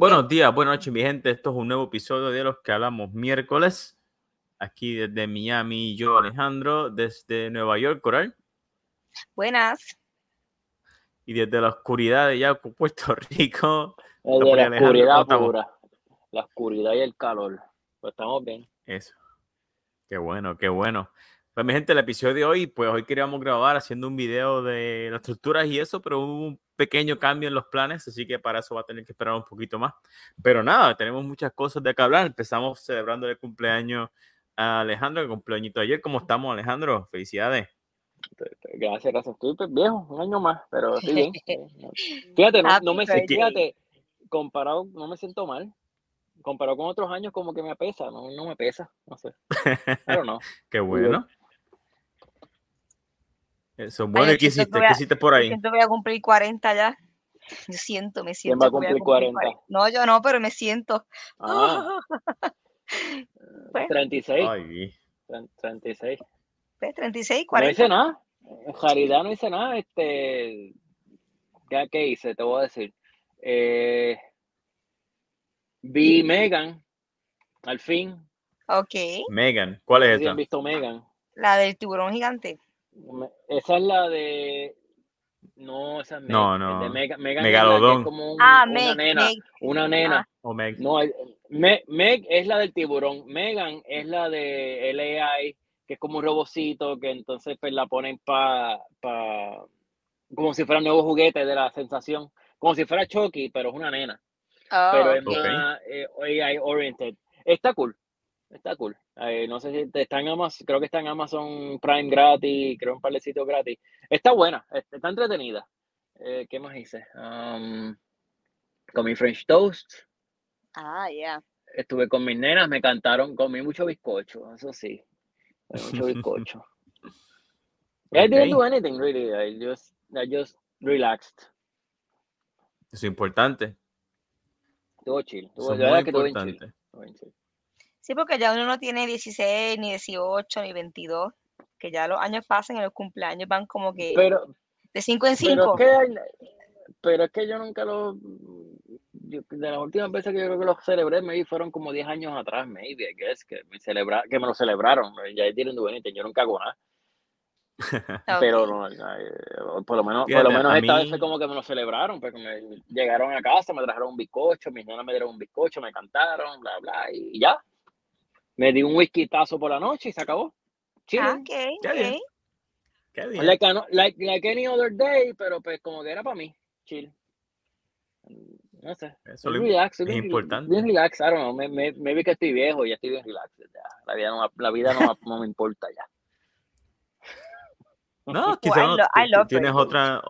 Buenos días, buenas noches, mi gente. Esto es un nuevo episodio de los que hablamos miércoles. Aquí desde Miami, yo, Alejandro, desde Nueva York, Coral. Buenas. Y desde la oscuridad de ya Puerto Rico. Desde la oscuridad pura. La oscuridad y el calor. Pues estamos bien. Eso. Qué bueno, qué bueno. Pues mi gente, el episodio de hoy, pues hoy queríamos grabar haciendo un video de las estructuras y eso, pero hubo un pequeño cambio en los planes, así que para eso va a tener que esperar un poquito más. Pero nada, tenemos muchas cosas de que hablar. Empezamos celebrando el cumpleaños a Alejandro, el cumpleañito ayer. ¿Cómo estamos, Alejandro? Felicidades. Gracias, gracias. Estoy pues, viejo, un año más, pero estoy bien. fíjate, no, no me fíjate, comparado, no me siento mal comparado con otros años como que me pesa, no, no me pesa, no sé. Pero no. Qué bueno. Eso, bueno, ¿qué hiciste? ¿Qué hiciste por ahí? Siento que voy a cumplir 40 ya. Yo siento, me siento. ¿Quién va a cumplir, 40? No, yo no, pero me siento. Ah. 36. Ay. 36. 36, 40. No hice nada. En realidad no hice nada. Este, ¿qué, qué hice? Te voy a decir. Eh, vi Megan, al fin. Ok. Megan, ¿cuál es esa? han visto Megan? La del tiburón gigante. Esa es la de. No, esa es Meg. No, no. De Meg, Megan Megalodón. Es como un, ah, una Meg, nena. Meg. Una nena. Ah. O Meg. No, Meg, Meg, es la del tiburón. Megan es la de LAI, que es como un robocito que entonces pues, la ponen para. Pa, como si fuera nuevo juguete de la sensación. Como si fuera Chucky, pero es una nena. Oh, pero es okay. más eh, AI oriented. Está cool. Está cool. Eh, no sé si está en Amazon, creo que está en Amazon Prime gratis, creo un par de sitios gratis. Está buena, está entretenida. Eh, ¿Qué más hice? Um, comí French Toast. Ah, ya. Estuve con mis nenas, me cantaron, comí mucho bizcocho, eso sí. Mucho bizcocho. I didn't do anything really. I just, I just relaxed. Eso es importante. Estuvo chill. Estuvo, es la verdad muy que estuvo bien importante. chill. Estuvo bien chill. Sí, porque ya uno no tiene 16, ni 18, ni 22. Que ya los años pasan y los cumpleaños van como que Pero, de 5 en pero 5. es, que, hay- pero es que yo nunca lo. yo- de las últimas veces que yo creo que los celebré, maybe fueron como 10 años atrás, maybe, I guess, que me, celebra, que me lo celebraron. Ya do anything, yo nunca hago nada. Pero no, eh, por lo menos, por lo menos esta vez fue como que me lo celebraron, porque me llegaron a casa, me trajeron un bizcocho, mis nenas me dieron un bizcocho, me cantaron, bla, bla, y ya. Me di un whiskitazo por la noche y se acabó. Chill. Ah, ok, Qué bien. ok. Qué bien. Like, ano- like, like any other day, pero pues como que era para mí. Chill. No sé. Eso Bien es relax, es bien, importante. bien relax, I don't know, me, me, maybe que estoy viejo y ya estoy bien relax. ya. La vida no, la vida no, no me importa ya. No, I quizás no, tienes otra.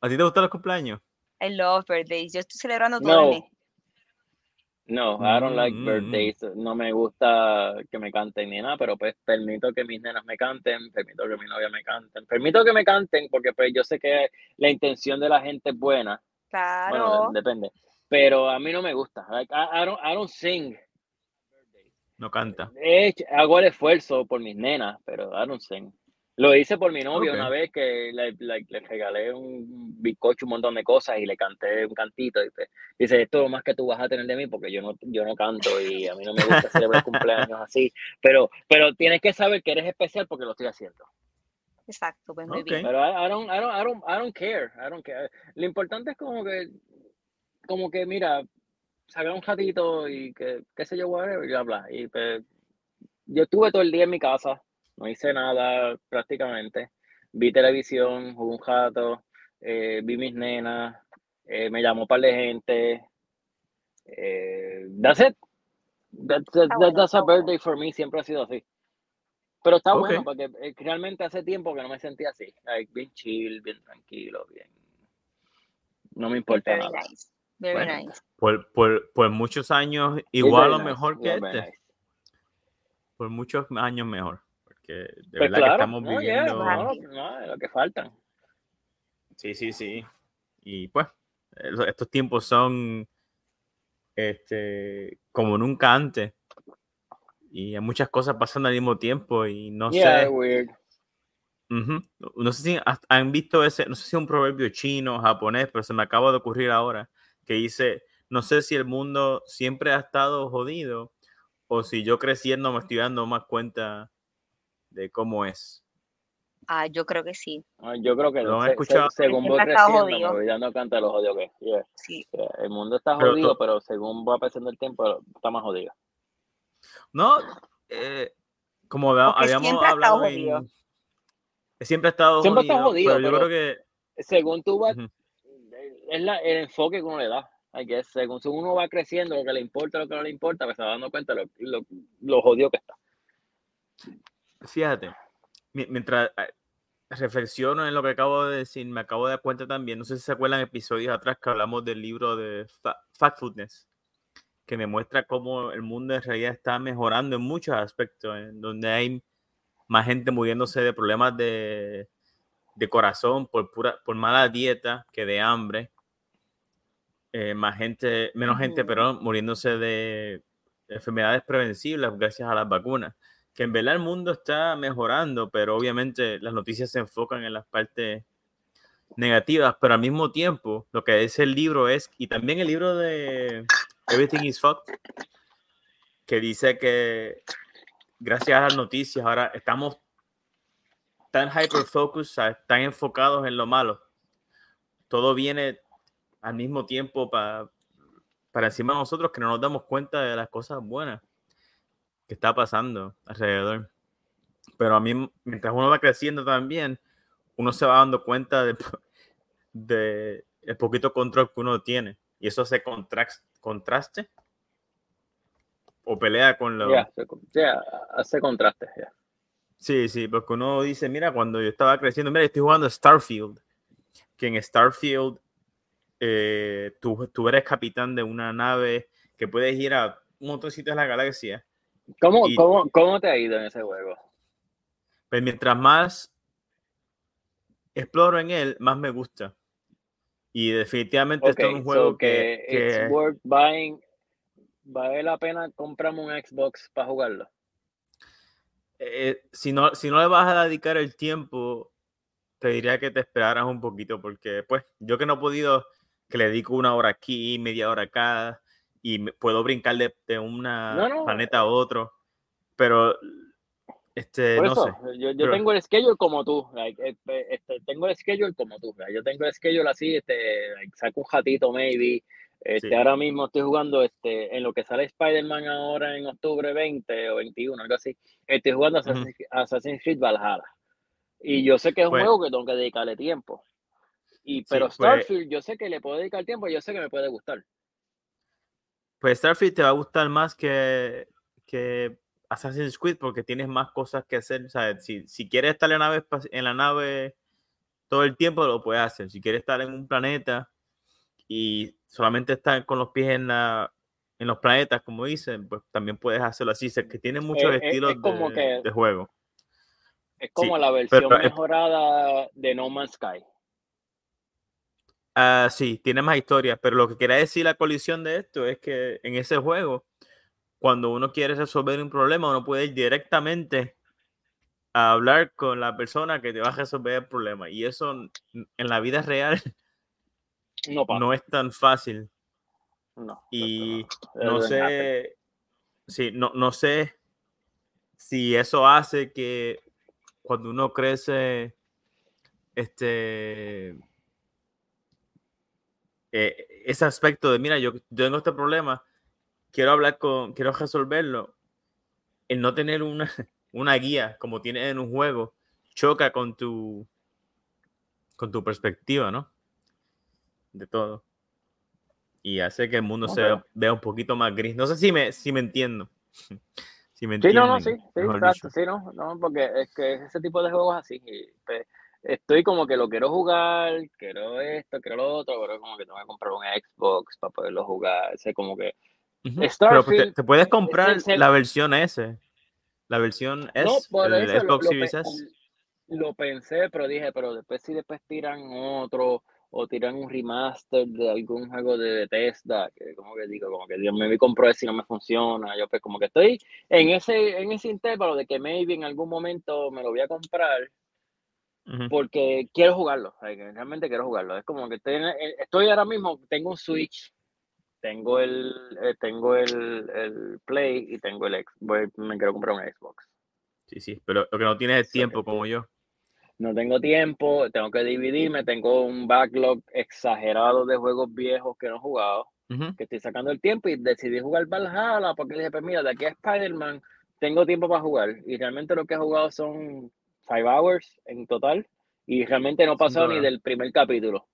¿A ti te gustan los cumpleaños? I love birthdays. Yo estoy celebrando todo No. el mes. No, I don't like Mm, mm, birthdays. No me gusta que me canten ni nada, pero pues permito que mis nenas me canten, permito que mi novia me canten, permito que me canten porque pues yo sé que la intención de la gente es buena. Bueno, Claro. de- depende. Pero a mí no me gusta. Like, I, I don't, I don't sing. No canta. He hecho- hago el esfuerzo por mis nenas, pero I don't sing. Lo hice por mi novia Ok. una vez que le, le- le regalé un bizcocho, un montón de cosas y le canté un cantito. Y dice, esto es lo más que tú vas a tener de mí porque yo no, yo no canto y a mí no me gusta celebrar cumpleaños así. Pero, pero tienes que saber que eres especial porque lo estoy haciendo. Exacto, pues muy bien. Pero I, I don't, I don't, I don't, I don't care. I don't care. Lo importante es como que, como que, mira, sacar un ratito y que, qué sé yo, whatever, y bla, bla. Y pues, yo estuve todo el día en mi casa, no hice nada prácticamente. Vi televisión, jugué un rato, eh, vi mis nenas, eh, me llamó un par de gente. Eh, that's it. That's, that- bueno, that's a birthday for me, siempre ha sido así. Pero está Ok. bueno porque eh, realmente hace tiempo que no me sentía así. Like, bien chill, bien tranquilo, bien. No me importa Very nada. nice. Very Bueno, nice. Por, por, por muchos años, igual o nice, mejor que yeah, very este. nice. Por muchos años mejor. Porque de Pues verdad que claro, estamos no, yeah, viviendo. no, no, lo que faltan. Sí, sí, sí. Y pues, estos tiempos son este, como nunca antes. Y hay muchas cosas pasando al mismo tiempo y no yeah, sé. weird. Ujú. No sé si han visto ese, no sé si es un proverbio chino o japonés, pero se me acaba de ocurrir ahora, que dice, no sé si el mundo siempre ha estado jodido o si yo creciendo me estoy dando más cuenta de cómo es. Ah, yo creo que sí. Ah, Yo creo que ¿Lo han se- se- escuchado? según voy ha creciendo, me voy dando cuenta de lo jodido que es. Yeah. Sí. Yeah, El mundo está Pero jodido, tú- pero según va pasando el tiempo, está más jodido. No, eh, como Porque habíamos siempre ha estado hablado jodido. en... Siempre ha estado Siempre está jodido, pero yo pero- creo que... Según tú vas, es la, el enfoque que uno le da. Guess. Según, según uno va creciendo, lo que le importa, lo que no le importa, pues se va dando cuenta de lo, lo, lo jodido que está. Fíjate, mi- mientras eh, reflexiono en lo que acabo de decir, me acabo de dar cuenta también, no sé si se acuerdan episodios atrás que hablamos del libro de Fa- Factfulness, que me muestra cómo el mundo en realidad está mejorando en muchos aspectos, en donde hay más gente muriéndose de problemas de, de corazón por, pura, por mala dieta que de hambre, eh, más gente, menos gente, pero muriéndose de enfermedades previsibles gracias a las vacunas que en verdad el mundo está mejorando, pero obviamente las noticias se enfocan en las partes negativas, pero al mismo tiempo lo que dice el libro es, y también el libro de Everything is Fucked, que dice que gracias a las noticias ahora estamos tan hyper tan enfocados en lo malo. Todo viene al mismo tiempo pa- para encima de nosotros que no nos damos cuenta de las cosas buenas que está pasando alrededor. Pero a mí, mientras uno va creciendo también, uno se va dando cuenta de, de el poquito control que uno tiene. Y eso hace contraste o pelea con lo... Ya, se- ya, hace contraste. ya. Sí, sí, porque uno dice, mira, cuando yo estaba creciendo, mira, estoy jugando Starfield, que en Starfield eh, tú, tú eres capitán de una nave que puedes ir a un montón de sitios de la galaxia ¿Cómo, Y- cómo, ¿Cómo te ha ido en ese juego? Pues mientras más exploro en él, más me gusta. Y definitivamente esto es un juego so que, que- it's worth buying. ¿Vale la pena comprarme un Xbox para jugarlo? eh, si, no, si no le vas a dedicar el tiempo, te diría que te esperaras un poquito, porque pues yo que no he podido, que le dedico una hora aquí, media hora acá, y puedo brincar de, de un No, no. planeta a otro, pero este, Por no eso, sé. yo, yo pero- tengo el schedule como tú. like, eh, eh, este, tengo el schedule como tú. like, Yo tengo el schedule así, este, like, saco un ratito, maybe. Este, Sí. Ahora mismo estoy jugando este, en lo que sale Spider-Man ahora en octubre 20 o 21, algo así. Estoy jugando. Assassin's, Assassin's Creed Valhalla. Y yo sé que es un Pues- juego que tengo que dedicarle tiempo. Y, pero pues- Starfield, yo sé que le puedo dedicar tiempo y yo sé que me puede gustar. Pues Starfield te va a gustar más que, que Assassin's Creed porque tienes más cosas que hacer. O sea, si, si quieres estar en la, nave, en la nave todo el tiempo, lo puedes hacer. Si quieres estar en un planeta y solamente estar con los pies en, la, en los planetas, como dicen, pues también puedes hacerlo así. O sea, que tiene muchos Eh, eh, estilos es como de, que- de juego. Es como Sí, la versión pero mejorada de No Man's Sky. Ah, sí, tiene más historias, pero lo que quería decir la colisión de esto es que en ese juego, cuando uno quiere resolver un problema, uno puede ir directamente a hablar con la persona que te va a resolver el problema. Y eso en la vida real No no es tan fácil. No, Y no happen. sé, sí, no, no sé si eso hace que cuando uno crece, este, eh, ese aspecto de, mira, yo, yo tengo este problema, quiero hablar con, quiero resolverlo, el no tener una, una guía como tienes en un juego, choca con tu, con tu perspectiva, ¿no? De todo. Y hace que el mundo se Ok. vea un poquito más gris. No sé si me, si me entiendo. si me Sí, no, no, sí, entienden, sí, mejor exacto, dicho. sí, no, no, porque es que ese tipo de juegos así, y, pues, estoy como que lo quiero jugar, quiero esto, quiero lo otro, pero como que tengo que comprar un Xbox para poderlo jugar, ese como que, Ujú, Pero pues, te, Starfield, te puedes comprar la versión S. La versión S, no, el Xbox lo Series S. lo pensé, pero dije, pero después si después tiran otro, o tiran un remaster de algún juego de Bethesda, que como que digo, como que Dios me vi compro ese y no me funciona, yo pues como que estoy en ese, en ese intervalo de que maybe en algún momento me lo voy a comprar, Porque quiero jugarlo, realmente quiero jugarlo. Es como que estoy, estoy ahora mismo, tengo un Switch, tengo el, eh, tengo el, el, Play y tengo el Xbox. Me quiero comprar un Xbox. Sí, sí, pero lo que no tienes es tiempo como yo. No tengo tiempo, tengo que dividirme, tengo un backlog exagerado de juegos viejos que no he jugado, que estoy sacando el tiempo y decidí jugar Valhalla porque dije, pues mira, de aquí a Spider-Man tengo tiempo para jugar y realmente lo que he jugado son five hours en total y realmente no pasó ni del primer capítulo.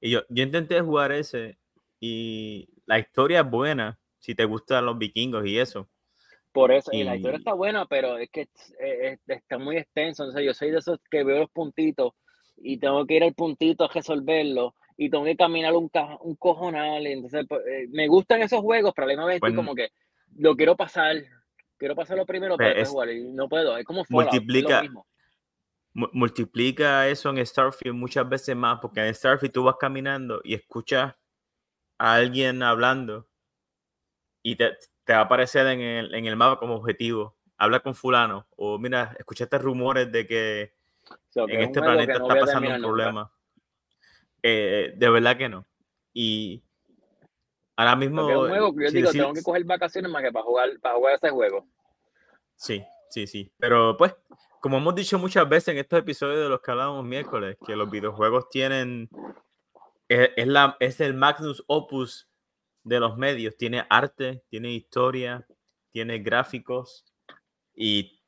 Y yo, yo intenté jugar ese y la historia es buena si te gustan los vikingos y eso. Por eso, y, la historia está buena, pero es que está muy extenso. Entonces, yo soy de esos que veo los puntitos y tengo que ir al puntito a resolverlo y tengo que caminar un, un cojonal. Entonces, pues, eh, me gustan esos juegos, pero a la misma vez como que lo quiero pasar. Quiero pasarlo primero para jugar y no puedo. Es como multiplica, multiplica eso en Starfield muchas veces más, porque en Starfield tú vas caminando y escuchas a alguien hablando y te, te va a aparecer en el, en el mapa como objetivo. Habla con fulano o mira, escuchaste rumores de que en este planeta está pasando un problema. Eh, de verdad que no. Y ahora mismo... un juego que yo digo, tengo que coger vacaciones más que para jugar, para jugar ese juego. Sí, sí, sí. Pero pues, como hemos dicho muchas veces en estos episodios de los que hablábamos miércoles, que los videojuegos tienen... Es, la, es el magnus opus de los medios. Tiene arte, tiene historia, tiene gráficos y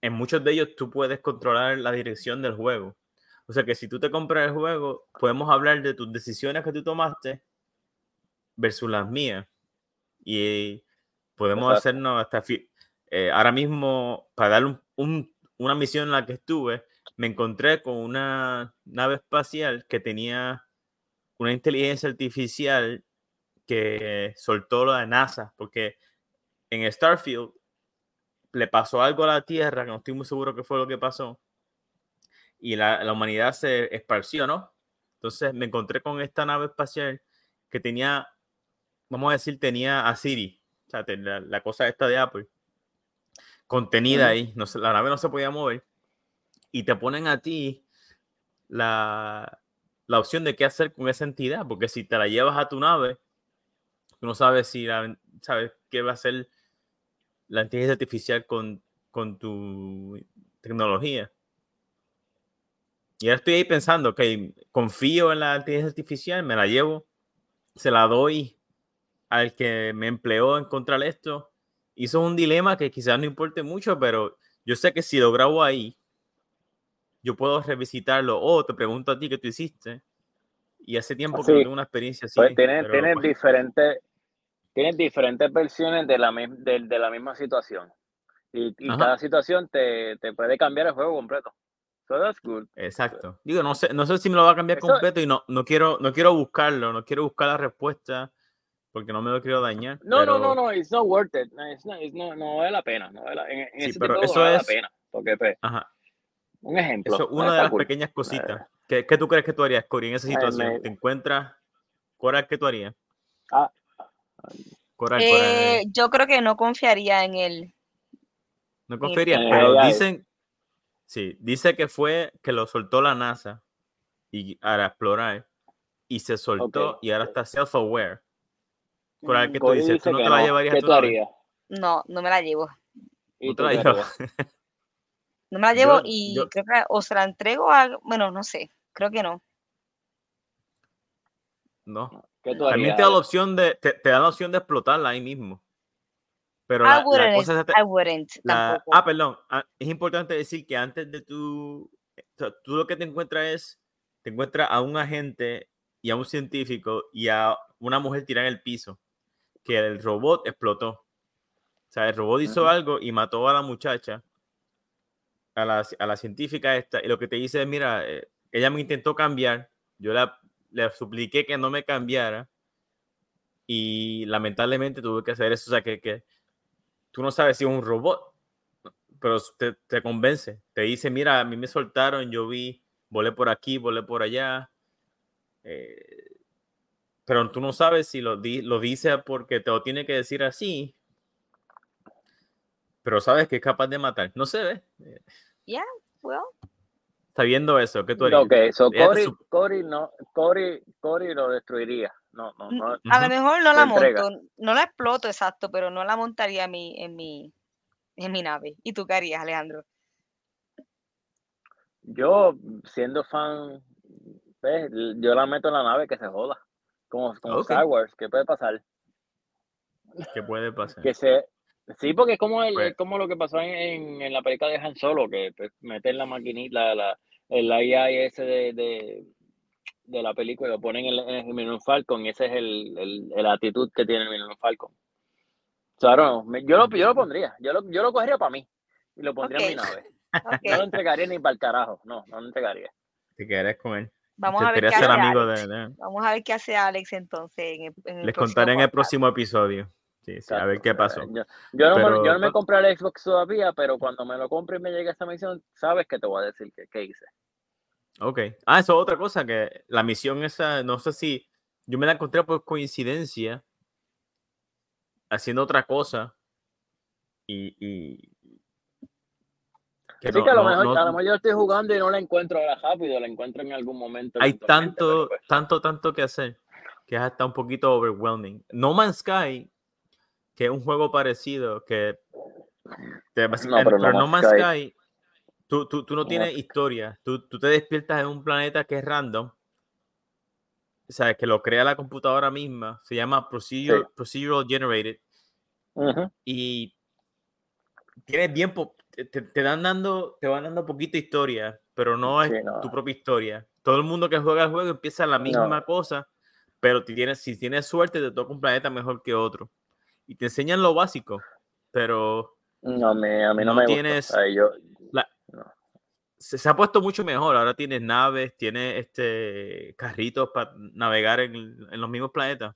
en muchos de ellos tú puedes controlar la dirección del juego. O sea que si tú te compras el juego, podemos hablar de tus decisiones que tú tomaste versus las mías. Y podemos hacernos hasta... Eh, ahora mismo, para dar una misión en la que estuve, me encontré con una nave espacial que tenía una inteligencia artificial que soltó lo de NASA, porque en Starfield le pasó algo a la Tierra, que no estoy muy seguro qué fue lo que pasó, y la, la humanidad se esparció, ¿no? Entonces me encontré con esta nave espacial que tenía, vamos a decir, tenía a Siri, o sea, la, cosa esta de Apple, contenida ahí, no, la nave no se podía mover, y te ponen a ti la, la opción de qué hacer con esa entidad, porque si te la llevas a tu nave, Tú no sabes si sabes qué va a hacer la inteligencia artificial con, con tu tecnología. Y ahora estoy ahí pensando, que confío en la inteligencia artificial, me la llevo, se la doy al que me empleó en encontrar esto. Hizo un dilema que quizás no importe mucho, pero yo sé que si lo grabo ahí, yo puedo revisitarlo o te pregunto a ti qué tú hiciste y hace tiempo que no tengo una experiencia así. Pues tienes, pues diferentes, tienes diferentes versiones de la, de, de la misma situación. Y, cada situación te, te, puede cambiar el juego completo. So that's good. Exacto. Digo, no sé, no sé si me lo va a cambiar completo y no, no, quiero, no quiero buscarlo, no quiero buscar la respuesta porque no me lo quiero dañar. No, no, no, no, it's not worth it. no, no vale la pena. No vale la, en, en sí, pero eso es... la pena. Porque, pues, Ajá. un ejemplo. Eso es una de las pequeñas cositas. ¿Qué, ¿Qué, tú crees que tú harías, Cory, en esa situación? ¿Te encuentras? ¿Cuál es que tú harías? Ah. Coral, eh, yo creo que no confiaría en él. No confiaría, pero dicen, sí, dice que fue que lo soltó la NASA y para explorar y se soltó y ahora está self-aware. ¿Qué tú dices? ¿Tú no te la llevarías No, no me la llevo. ¿No te la llevas? No me la llevo y creo que o se la entrego a, bueno, no sé, creo que no. No. También te da la opción de, te, da la opción de explotarla ahí mismo. Pero la, cosa es, I wouldn't, ah, perdón. Ah, es importante decir que antes de tu, tú lo que te encuentras es, te encuentras a un agente y a un científico y a una mujer tirada en el piso, que el robot explotó. O sea, el robot hizo algo y mató a la muchacha a la, científica esta y lo que te dice es, mira, eh, ella me intentó cambiar, yo la, le supliqué que no me cambiara y lamentablemente tuve que hacer eso, o sea, que, que tú no sabes si es un robot, pero te, te, convence, te dice, mira, a mí me soltaron, yo vi, volé por aquí, volé por allá, eh, pero tú no sabes si lo, lo dice porque te lo tiene que decir así, pero sabes que es capaz de matar, no se ve. Yeah, well. Está viendo eso, ¿qué tú harías? Ok, so Cory, Cory, no, Cory, Cory lo destruiría. no, no, no. A lo mejor no la monto, no la exploto, exacto, pero no la montaría en mi, en mi, en mi nave. ¿Y tú qué harías, Alejandro? Yo, siendo fan, pues, yo la meto en la nave que se joda. Como, como Star Wars, ¿qué puede pasar? ¿Qué puede pasar? Que se, sí, porque es como, el, pues como lo que pasó en, en, la película de Han Solo, que pues, meten la maquinita, la, el AIS de, de, de, la película y lo ponen en, el Millennium Falcon, y ese es el, el, el, actitud que tiene el Millennium Falcon. yo, lo, yo lo pondría, yo lo, yo lo cogería para mí y lo pondría en mi nave. No lo entregaría ni para el carajo, no, no lo entregaría. Te quedarías con él. Vamos a, ver qué hace Alex. Vamos a ver qué hace Alex entonces. Les contaré en el próximo episodio. Sí, sí, a ver qué pasó. Yo, no, me, yo no me compré el Xbox todavía, pero cuando me lo compre y me llegue esta misión, sabes que te voy a decir qué hice. Ok. Ah, eso es otra cosa, que la misión esa, no sé si yo me la encontré por coincidencia haciendo otra cosa y, y que sí, que a lo, mejor, a lo mejor yo estoy jugando y no la encuentro ahora rápido, la encuentro en algún momento. Hay tanto, pues tanto, tanto que hacer que es hasta un poquito overwhelming. No Man's Sky, que es un juego parecido, que te, no, pero, No, Man's Sky, tú, tú, tú, no tienes historia, tú, tú te despiertas en un planeta que es random, o sea, que lo crea la computadora misma, se llama Procedural, procedural Generated, y tienes bien, te, te, dan dando, te van dando poquita historia, pero no es tu propia historia. Todo el mundo que juega el juego empieza la misma cosa, pero tienes, si tienes suerte te toca un planeta mejor que otro. Y te enseñan lo básico, pero... No, me, a mí no, me tienes, yo, se, ha puesto mucho mejor. Ahora tienes naves, tienes este, carritos para navegar en, en, los mismos planetas.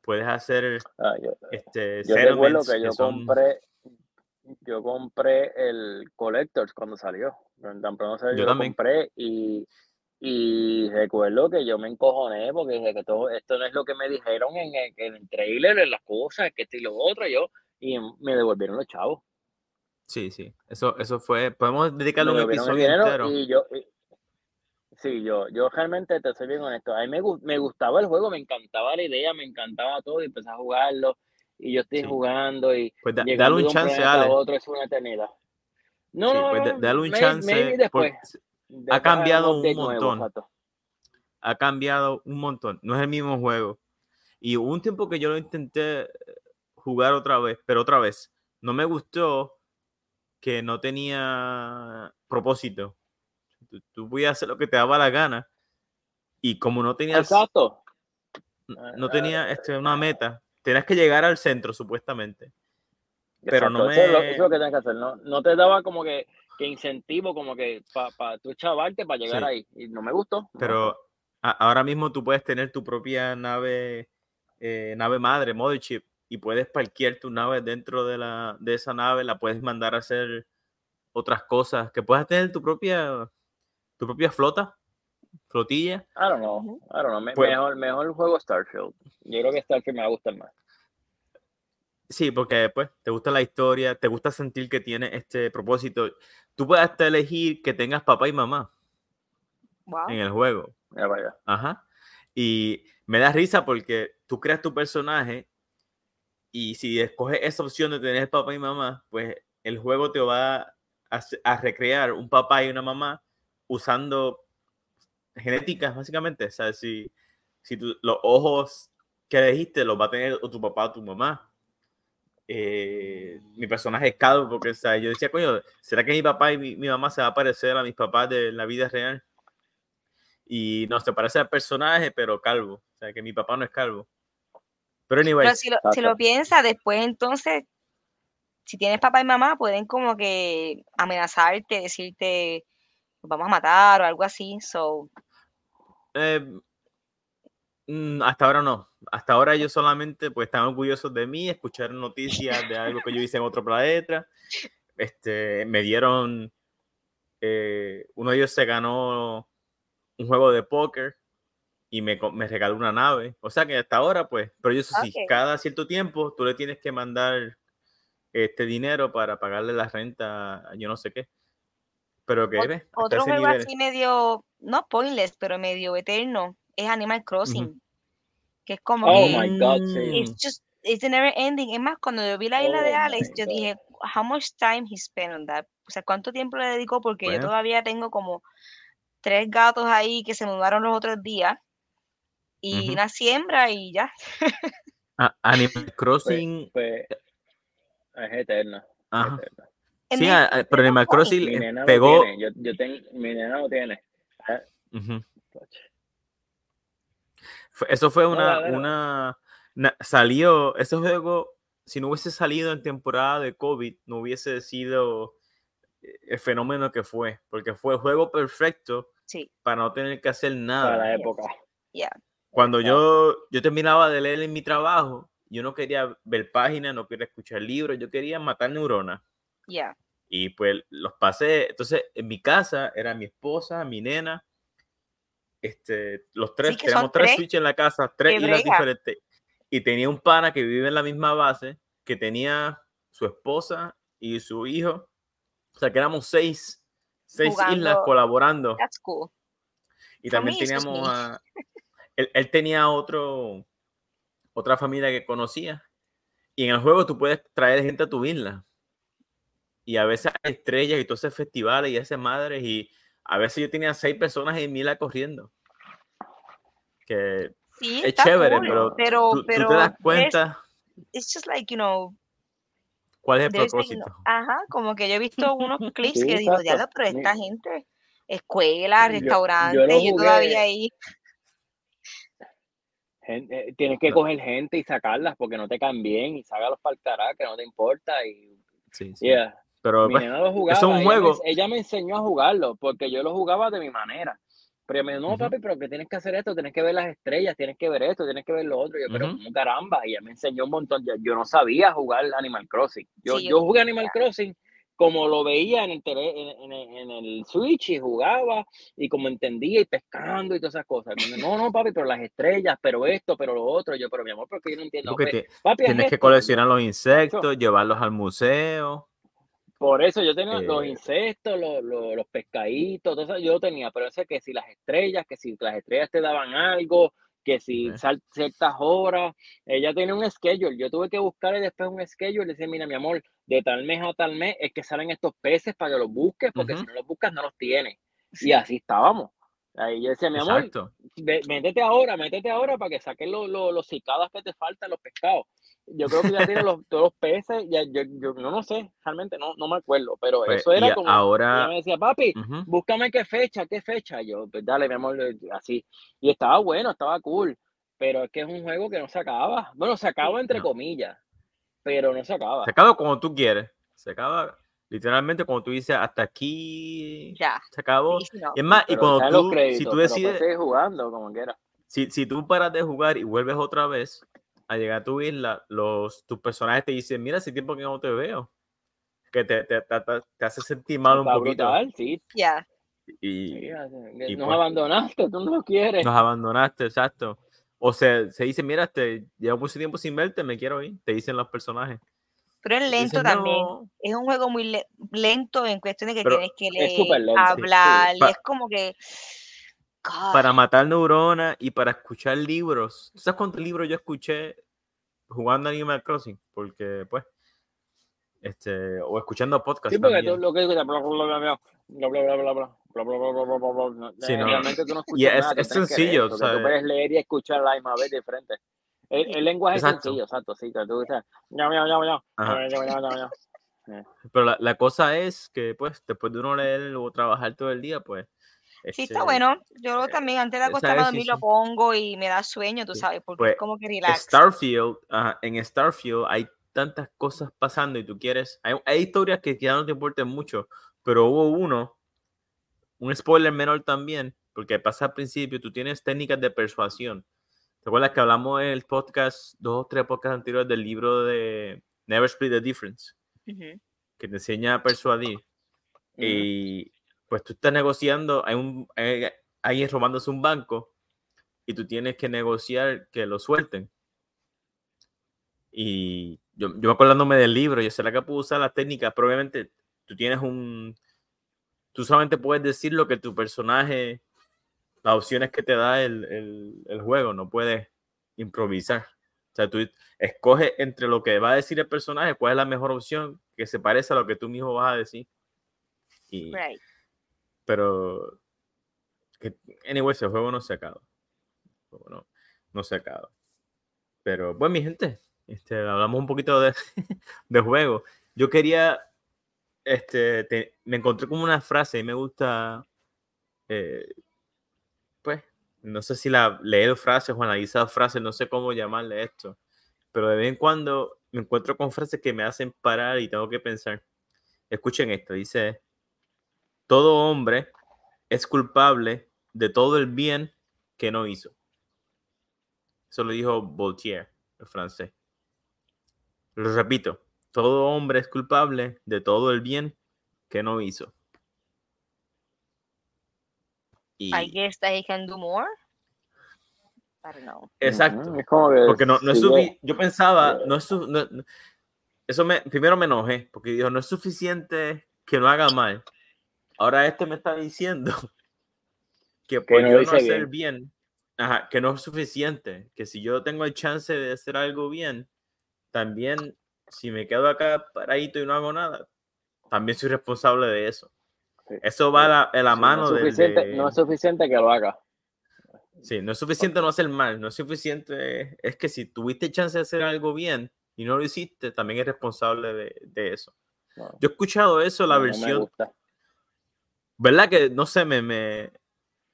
Puedes hacer ah, yo, este, yo recuerdo que yo compré yo compré el Collectors cuando salió. yo, yo también compré y, y recuerdo que yo me encojoné porque dije que todo esto no es lo que me dijeron en el, en el trailer, en las cosas, que esto y lo otro, yo, y me devolvieron los chavos. Sí, sí, eso, eso fue, podemos dedicarle un episodio entero. Y yo, sí, yo, yo realmente te soy bien honesto, a mí me, me gustaba el juego, me encantaba la idea, me encantaba todo y empecé a jugarlo y yo estoy jugando y pues dale un chance a otro es una eternidad. No, no, pues dale un chance. ha cambiado un montón. ha cambiado un montón. No es el mismo juego. Y hubo un tiempo que yo lo intenté jugar otra vez, pero otra vez no me gustó que no tenía propósito. Tú, tú podías hacer lo que te daba la gana y como no tenías Exacto. no tenía este, una meta, Tienes que llegar al centro, supuestamente. Pero no me... Eso es, lo, que tienes que hacer. No, no te daba como que, que incentivo, como que para pa, tu chavarte para llegar ahí. Y no me gustó. Pero ahora mismo tú puedes tener tu propia nave, eh, nave madre, mothership, y puedes parquear tu nave dentro de, la, de esa nave, la puedes mandar a hacer otras cosas, que puedas tener tu propia, tu propia flota flotilla. I don't know, I don't know. Pues mejor, mejor juego Starfield. Yo creo que Starfield me va a gustar más. Sí, porque pues te gusta la historia, te gusta sentir que tiene este propósito. Tú puedes hasta elegir que tengas papá y mamá en el juego. Ya vaya. Ajá. Y me da risa porque tú creas tu personaje y si escoges esa opción de tener papá y mamá, pues el juego te va a, a recrear un papá y una mamá usando genéticas, básicamente. O sea, si, si los ojos que dijiste los va a tener o tu papá o tu mamá. Eh, mi personaje es calvo porque o sea, yo decía, coño, ¿será que mi papá y mi, mamá se va a parecer a mis papás de la vida real? Y no, se parece al personaje, pero calvo. O sea, que mi papá no es calvo. Pero anyway. Pero si lo, si lo piensas, después entonces, si tienes papá y mamá, pueden como que amenazarte, decirte, vamos a matar o algo así. So. Eh, mm, hasta ahora no. Hasta ahora ellos solamente pues están orgullosos de mí, escucharon noticias de algo que yo hice en otro planeta. Este, me dieron, eh, uno de ellos se ganó un juego de póker y me, me, regaló una nave. O sea que hasta ahora, pues, pero yo sé sí, cada cierto tiempo tú le tienes que mandar este dinero para pagarle la renta, yo no sé qué. Pero que Otro juego así medio, no pointless, pero medio eterno, es Animal Crossing. que es como Oh que my God, sí. it's just it's never ending. Es más, cuando yo vi la isla de Oh Alex, yo God. dije, how much time he spent on that? O sea, ¿cuánto tiempo le dedicó? Porque yo todavía tengo como tres gatos ahí que se mudaron los otros días y una siembra y ya. A- Animal Crossing. Pues, es eterna. es Ajá. eterna. Sí, then a- pero funny. Crossing Mi pegó. lo tiene. Yo, yo tengo, mi nena lo tiene. Ah, Ujú. coche. Fue- Eso fue una, dale. una, na- salió, ese juego, si no hubiese salido en temporada de COVID, no hubiese sido eh, el fenómeno que fue, porque fue el juego perfecto Sí, para no tener que hacer Para nada. la Yes. época. yeah. Cuando Exacto. yo, yo terminaba de leer en mi trabajo, yo no quería ver páginas, no quería escuchar libros, yo quería matar neuronas. Yeah. Y pues los pasé. Entonces, en mi casa era mi esposa, mi nena, este, los tres, teníamos son tres tres switches en la casa, tres islas diferentes. Y tenía un pana que vive en la misma base, que tenía su esposa y su hijo. O sea, que éramos seis, seis islas Jugando. colaborando. That's cool. Y también teníamos a, él, él tenía otro, otra familia que conocía. Y en el juego tú puedes traer gente a tu isla. Y a veces hay estrellas y todos esos festivales y esas madres. Y a veces yo tenía seis personas en mi isla corriendo. Que Sí, es está chévere, cool, pero, pero, tú, te das cuenta it's just like, you know, cuál es el propósito. ajá, como que yo he visto unos clips Sí, que digo, diablo, pero esta gente, escuelas, Yo- yo lo restaurantes, yo, todavía ahí, eh, tienes que No. coger gente y sacarlas porque no te caen bien y sácalos para el carajo, que no te importa. Y, Sí, sí. yeah. Pero Mi pues, nena lo jugaba. es un ella me juego. Ella me, enseñó a jugarlo porque yo lo jugaba de mi manera. Pero ella me dijo, no, papi, pero que tienes que hacer esto, tienes que ver las estrellas, tienes que ver esto, tienes que ver lo otro. Yo, pero como caramba, y ella me enseñó un montón. Yo, yo no sabía jugar Animal Crossing. Yo, Sí, yo- jugué Animal Crossing como lo veía en el, tele- en, en- en el Switch y jugaba y como entendía y pescando y todas esas cosas. Me dijo, No, no, papi, pero las estrellas, pero esto, pero lo otro. Yo, pero mi amor, porque yo no entiendo. porque papi, tienes que coleccionar los insectos, llevarlos al museo. Por eso yo tenía los Eh, insectos, los, los, los pescaditos, todo eso yo tenía, pero sé que si las estrellas, que si las estrellas te daban algo, que si sal- ciertas horas, ella tenía un schedule, yo tuve que buscarle después un schedule y decir, mira mi amor, de tal mes a tal mes es que salen estos peces para que los busques, porque si no los buscas no los tienes. Y así estábamos. Ahí yo decía, mi amor, Exacto. métete ahora, métete ahora para que saques los, los, los cicadas que te faltan, los pescados. Yo creo que ya tiene los, todos los peces, ya, yo, yo no, no sé, realmente no, no me acuerdo, pero Pues, eso era como, ahora. me decía, papi, búscame qué fecha, qué fecha. Yo, pues dale, mi amor, eh, así. Y estaba bueno, estaba cool, pero es que es un juego que no se acaba. Bueno, se acaba entre No. comillas, pero no se acaba. Se acaba como tú quieres. Se acaba literalmente como tú dices, hasta aquí ya. se acabó. Sí, sí, no. Y es más, y cuando tú, si créditos, tú pero pues decides, jugando como quiera. si, si tú paras de jugar y vuelves otra vez a llegar a tu isla, los, tus personajes te dicen, mira, hace tiempo que no te veo. Que te, te, te, te- te hace sentir mal un poquito. brutal, sí. Ya. Y sí, y nos pues- abandonaste, tú no lo quieres. nos abandonaste, exacto. O se, se dice, mira, te llevo mucho tiempo sin verte, me quiero ir. Te dicen los personajes. Pero es lento dicen, también. "No". Es un juego muy le- lento en cuestión de que Pero tienes que es súper leer, lento, sí, sí. hablar, y es como que. God, para matar neuronas y para escuchar libros. ¿Tú sabes cuántos libros yo escuché jugando Animal Crossing? Porque, pues, este, o escuchando podcasts Sí, porque tú lo que dices, bla, bla, bla, bla, bla, bla, bla, bla, bla, bla, bla, bla, bla, bla, bla, bla, bla, no, Sí, eh, no. Realmente tú no Y es, nada, es sencillo, leer, porque tú puedes leer y escuchar la misma vez diferente. El, el lenguaje es Exacto. sencillo, exacto, sí, que tú dices, ya, ya, ya, ya, Ajá. ya, ya, ya, ya. Pero la, la cosa es que, pues, después de uno leer o trabajar todo el día, pues. Sí, este, está bueno. Yo también antes de acostarme a dormir sí, lo pongo y me da sueño, tú sabes, porque Pues, es como que relax. Starfield, ajá, en Starfield hay tantas cosas pasando y tú quieres. Hay, hay historias que ya no te importan mucho, pero hubo uno, un spoiler menor también, porque pasa al principio, tú tienes técnicas de persuasión. ¿Te acuerdas que hablamos en el podcast, dos o tres podcasts anteriores del libro de Never Split the Difference, que te enseña a persuadir? Y pues tú estás negociando, hay un hay alguien robándose un banco y tú tienes que negociar que lo suelten. Y yo, yo acordándome del libro, yo será que puedo usar las técnicas, pero obviamente tú tienes un, tú solamente puedes decir lo que tu personaje, las opciones que te da el, el- el juego, no puedes improvisar. O sea, tú escoges entre lo que va a decir el personaje, cuál es la mejor opción que se parece a lo que tú mismo vas a decir. Y, Right. Pero, que, anyway, ese juego no se acaba. El juego no, no se acaba. Pero, bueno, mi gente, este, hablamos un poquito de, de juego. Yo quería, este, te- me encontré con una frase y me gusta, eh, no sé si la leer frases o analizar frases, no sé cómo llamarle esto, pero de vez en cuando me encuentro con frases que me hacen parar y tengo que pensar. Escuchen esto, dice, todo hombre es culpable de todo el bien que no hizo. Eso lo dijo Voltaire, el francés. Lo repito, todo hombre es culpable de todo el bien que no hizo. Y, I guess that he can do more. I don't know. exacto. Como que Porque no, no es sufi- Yo pensaba, no es su- no- no- eso me, primero me enojé, porque dijo, no es suficiente que no haga mal. Ahora este me está diciendo que por no yo no hacer bien, ajá, que no es suficiente, que si yo tengo el chance de hacer algo bien, también si me quedo acá paradito y no hago nada, también soy responsable de eso. Sí. Eso va a la, a la Sí, mano no, es suficiente, de- no es suficiente que lo haga. Sí, no es suficiente no hacer mal, no es suficiente, es que si tuviste chance de hacer algo bien y no lo hiciste, también es responsable de, de eso. No, Yo he escuchado eso, la no, no me versión, gusta. ¿verdad? Que no sé, me, me,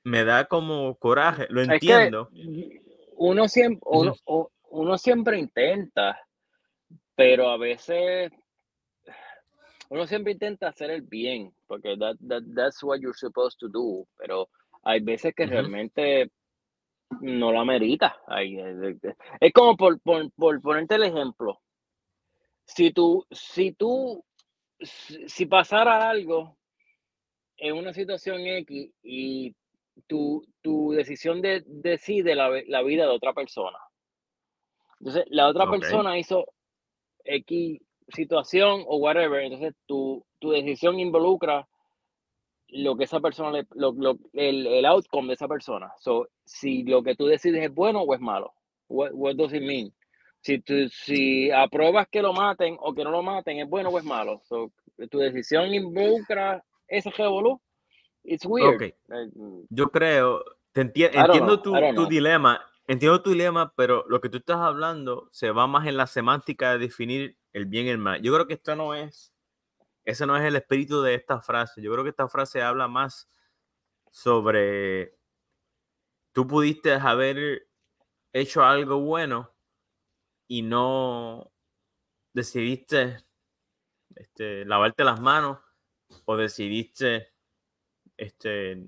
me da como coraje, lo Es entiendo. uno siempre, uno, uno siempre intenta, pero a veces uno siempre intenta hacer el bien, porque that, that- that's what you're supposed to do, pero hay veces que realmente no la merita. Ay, eh, Es como por, por, por ponerte el ejemplo. Si tú, si tú, si si pasara algo en una situación X y tu, tu decisión de, decide la, la vida de otra persona. Entonces, la otra persona hizo X situación o whatever, entonces tu, tu decisión involucra lo que esa persona, le, lo, lo- el, el outcome de esa persona. So, si lo que tú decides es bueno o es malo. What, what does it mean? Si, tú, si apruebas que lo maten o que no lo maten, ¿es bueno o es malo? So, tu decisión involucra ese revolú. It's weird. Ok. Eh, Yo creo, te enti- entiendo know, tu, tu dilema, entiendo tu dilema, pero lo que tú estás hablando se va más en la semántica de definir el bien y el mal. Yo creo que esto no es, ese no es el espíritu de esta frase. Yo creo que esta frase habla más sobre tú pudiste haber hecho algo bueno y no decidiste este, lavarte las manos o decidiste este,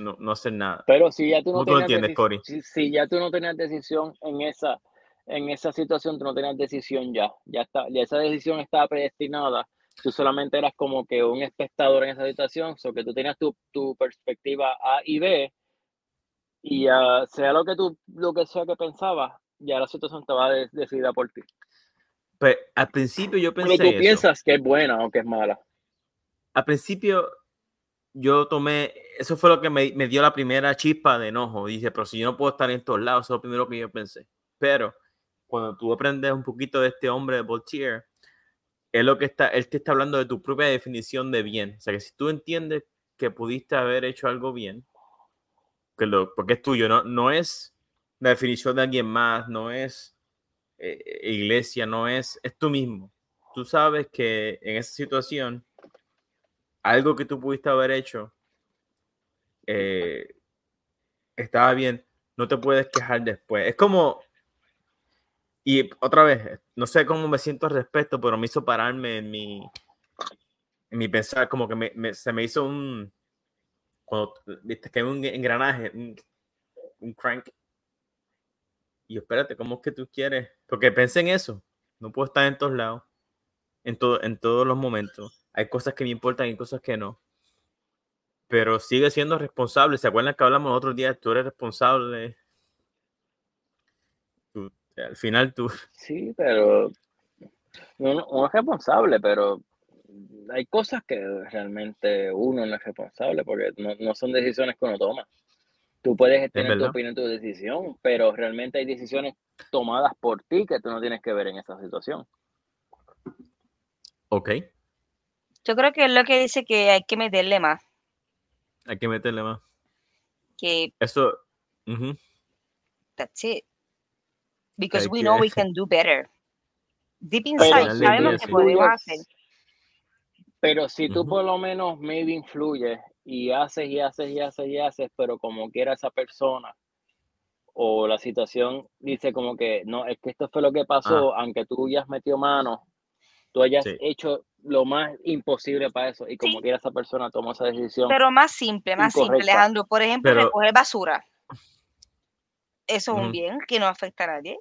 no, no hacer nada. Pero si ya tú no ¿Cómo tú lo tenías entiendes, Cory? si, si ya tú no tenías decisión en esa, en esa situación, tú no tenías decisión ya. Ya está, ya esa decisión estaba predestinada. Tú solamente eras como que un espectador en esa situación, so que tú tenías tu, tu perspectiva A y B, y ya sea lo que tú, lo que sea que pensabas, ya la situación estaba de- decidida por ti. Pues, al principio yo Pero pensé tú eso. piensas que es buena o que es mala. Al principio yo tomé, eso fue lo que me, me dio la primera chispa de enojo. Dice, pero si yo no puedo estar en todos lados, eso es lo primero que yo pensé. Pero cuando tú aprendes un poquito de este hombre de Voltaire, es lo que está, él te está hablando de tu propia definición de bien. O sea, que si tú entiendes que pudiste haber hecho algo bien, que lo, porque es tuyo, no, no es la definición de alguien más, no es eh, iglesia, no es, es tú mismo. Tú sabes que en esa situación, algo que tú pudiste haber hecho eh, estaba bien, no te puedes quejar después. Es como, y otra vez, no sé cómo me siento al respecto, pero me hizo pararme en mi, en mi pensar, como que me, se me hizo un, cuando viste que hay un engranaje, un, crank. Y espérate, ¿cómo es que tú quieres? Porque pensé en eso, no puedo estar en todos lados, en, todo, en todos los momentos. Hay cosas que me importan y cosas que no. Pero sigue siendo responsable. ¿Se acuerdan que hablamos el otro día? Tú eres responsable. Tú- al final tú. Sí, pero uno, uno es responsable, pero hay cosas que realmente uno no es responsable porque no, no son decisiones que uno toma. Tú puedes tener tu opinión, tu decisión, pero realmente hay decisiones tomadas por ti que tú no tienes que ver en esa situación. Ok, Yo creo que es lo que dice que hay que meterle más. hay que meterle más. Que Eso, ujú, that's it. Because hay we que- know we can do better. Deep inside, sabemos sí. que podemos hacer. Pero si tú por lo menos maybe influyes y haces y haces y haces y haces, pero como quiera esa persona o la situación dice como que no, es que esto fue lo que pasó, aunque tú hayas metido mano, tú hayas Sí. hecho lo más imposible para eso y como Sí. quiera esa persona tomó esa decisión. Pero más simple, más simple. Alejandro. Por ejemplo, Pero- recoger basura. Eso es un bien que no afecta a nadie.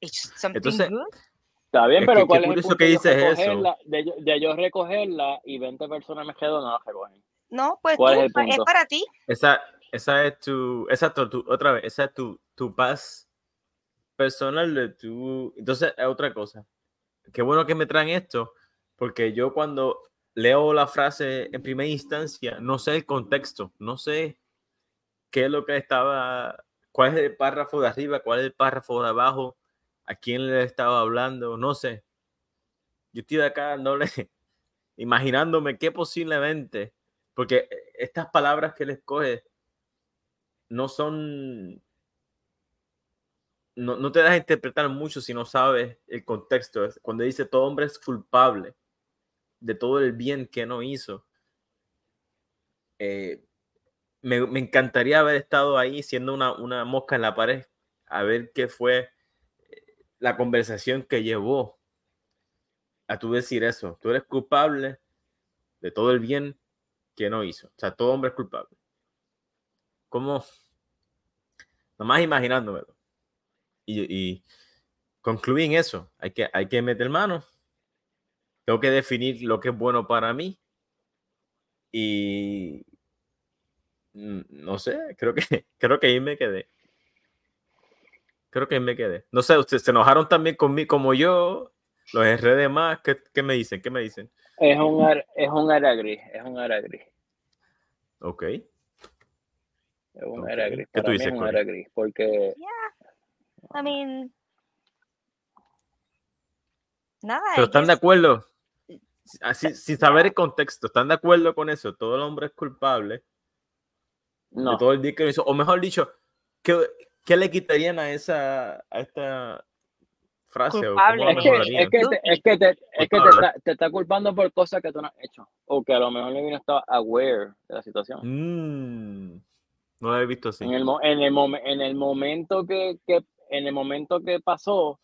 It's something Entonces, good. Está bien, Es pero que- ¿cuál es el punto que de dices eso. de, yo- de yo recogerla y 20 personas me quedo no la recogen? No, pues ¿Cuál tú, es el es punto? para ti. esa, esa es tu, exacto, tu, otra vez, esa es tu, tu paz personal de tu, entonces es otra cosa. Qué bueno que me traen esto, porque yo cuando leo la frase en primera instancia, no sé el contexto, no sé qué es lo que estaba, cuál es el párrafo de arriba, cuál es el párrafo de abajo, a quién le estaba hablando, no sé. Yo estoy de acá dándole, imaginándome qué posiblemente, porque estas palabras que él escoge no son, no, no te das a interpretar mucho si no sabes el contexto. Cuando dice todo hombre es culpable de todo el bien que no hizo. eh, me, me encantaría haber estado ahí siendo una, una mosca en la pared, a ver qué fue eh, la conversación que llevó a tú decir eso. Tú eres culpable de todo el bien que no hizo. O sea, todo hombre es culpable. ¿Cómo? Nomás imaginándomelo. Y, y concluí en eso. Hay que, hay que meter mano. Tengo que definir lo que es bueno para mí. Y mm, no sé, creo que, creo que ahí me quedé. Creo que ahí me quedé. No sé, ustedes se enojaron también conmigo como yo. Los erré de más. ¿Qué, qué me dicen? ¿Qué me dicen? Es un, ar- es un área gris, es un área gris. Ok. Es un Ok. área gris. ¿Qué tú mí dices, es un área gris, porque I mean, nada. Pero están de acuerdo, así, sin saber el contexto, ¿están de acuerdo con eso? Todo el hombre es culpable no. de todo el día que lo hizo. O mejor dicho, ¿qué, qué le quitarían a esa a esta frase? ¿O cómo Culpable. la Es que, es que, te, es que, te, es que te, está, te está culpando por cosas que tú no has hecho. O que a lo mejor no estaba aware de la situación. Mm, no lo he visto así. En el, mo- en el, momen- en el momento que, que, en el momento que pasó,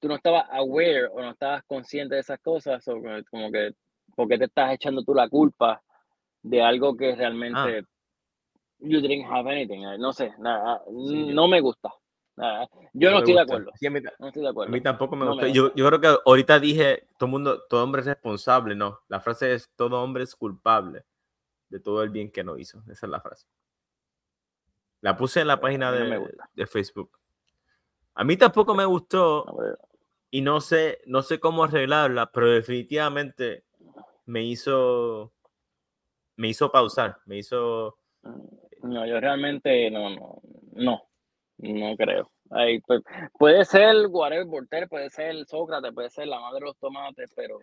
tú no estabas aware o no estabas consciente de esas cosas, o como que, ¿por qué te estás echando tú la culpa de algo que realmente you didn't have anything? Eh, No sé, nada, Sí, no me gusta. Nada. Yo no, estoy de acuerdo. Sí, a, mí, No estoy de a acuerdo. mí tampoco me No gusta. me Yo, yo creo que ahorita dije, todo mundo, todo hombre es responsable. No, la frase es, todo hombre es culpable de todo el bien que no hizo. Esa es la frase. La puse en la página de, me gusta. de Facebook. A mí tampoco me gustó y no sé, no sé cómo arreglarla, pero definitivamente me hizo, me hizo pausar, me hizo, No, yo realmente no, no, no, no creo. Ay, pues, puede ser whatever Voltaire, puede ser Sócrates, puede ser la madre de los tomates, pero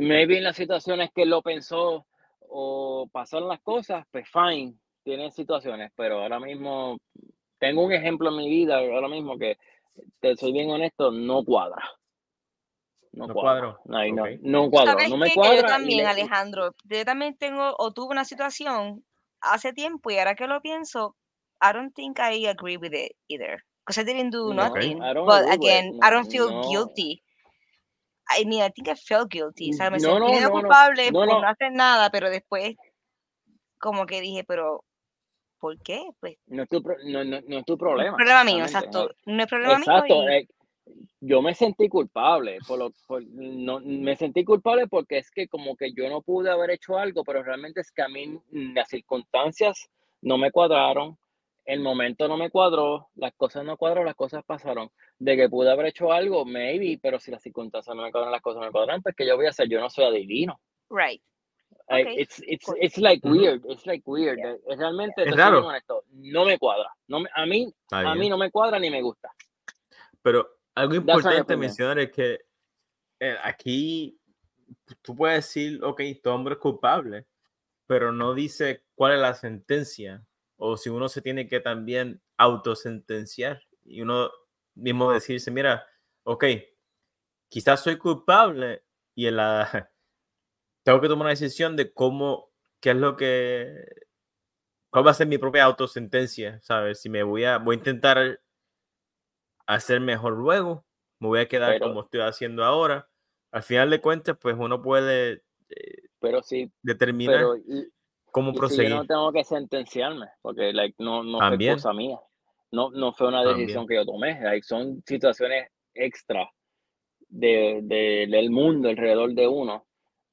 maybe en las situaciones que lo pensó o pasaron las cosas, pues fine, tiene situaciones, pero ahora mismo tengo un ejemplo en mi vida, ahora mismo que, te soy bien honesto, no cuadra. No, No cuadro, no, ok. no cuadra, ¿Sabes no me cuadra. yo también, le- Alejandro, yo también tengo o tuve una situación hace tiempo y ahora que lo pienso, I don't think I agree with it either. Because I didn't do No, nothing. I don't But again, I No, don't feel no. guilty. I mean, I think I felt guilty. O sea, me No, sentí no, no, no. culpable No, por no. no hacer nada, pero después como que dije, pero ¿por qué? Pues No es tu, pro- no, no, no es tu no problema. es problema mío, exacto. ¿no? No es problema Exacto. mío. y- eh, yo me sentí culpable. Por lo, por- no, me sentí culpable porque es que como que yo no pude haber hecho algo, pero realmente es que a mí las circunstancias no me cuadraron. El momento no me cuadró, las cosas no cuadraron, las cosas pasaron. De que pude haber hecho algo, maybe, pero si las circunstancias no me cuadran, las cosas no me cuadran, pues que yo voy a hacer, yo no soy adivino. Right. Like, Ok, it's, it's, it's like weird, it's like weird. Yeah. Eh, Realmente, Es raro. honesto, no me cuadra. No me- a mí, a mí no me cuadra ni me gusta. Pero algo importante mencionar es que eh, aquí tú puedes decir, ok, tu hombre es culpable, pero no dice cuál es la sentencia o si uno se tiene que también autosentenciar y uno mismo decirse, mira, ok, quizás soy culpable y en la, tengo que tomar una decisión de cómo, qué es lo que, cuál va a ser mi propia autosentencia, ¿sabes? Si me voy a, voy a intentar hacer mejor luego, me voy a quedar Pero- como estoy haciendo ahora. Al final de cuentas, pues uno puede eh, Pero sí, determinar pero y, cómo y si proseguir. yo no tengo que sentenciarme, porque like, no, no fue También. cosa mía. No, no fue una También. decisión que yo tomé. like, son situaciones extra de, de- del mundo alrededor de uno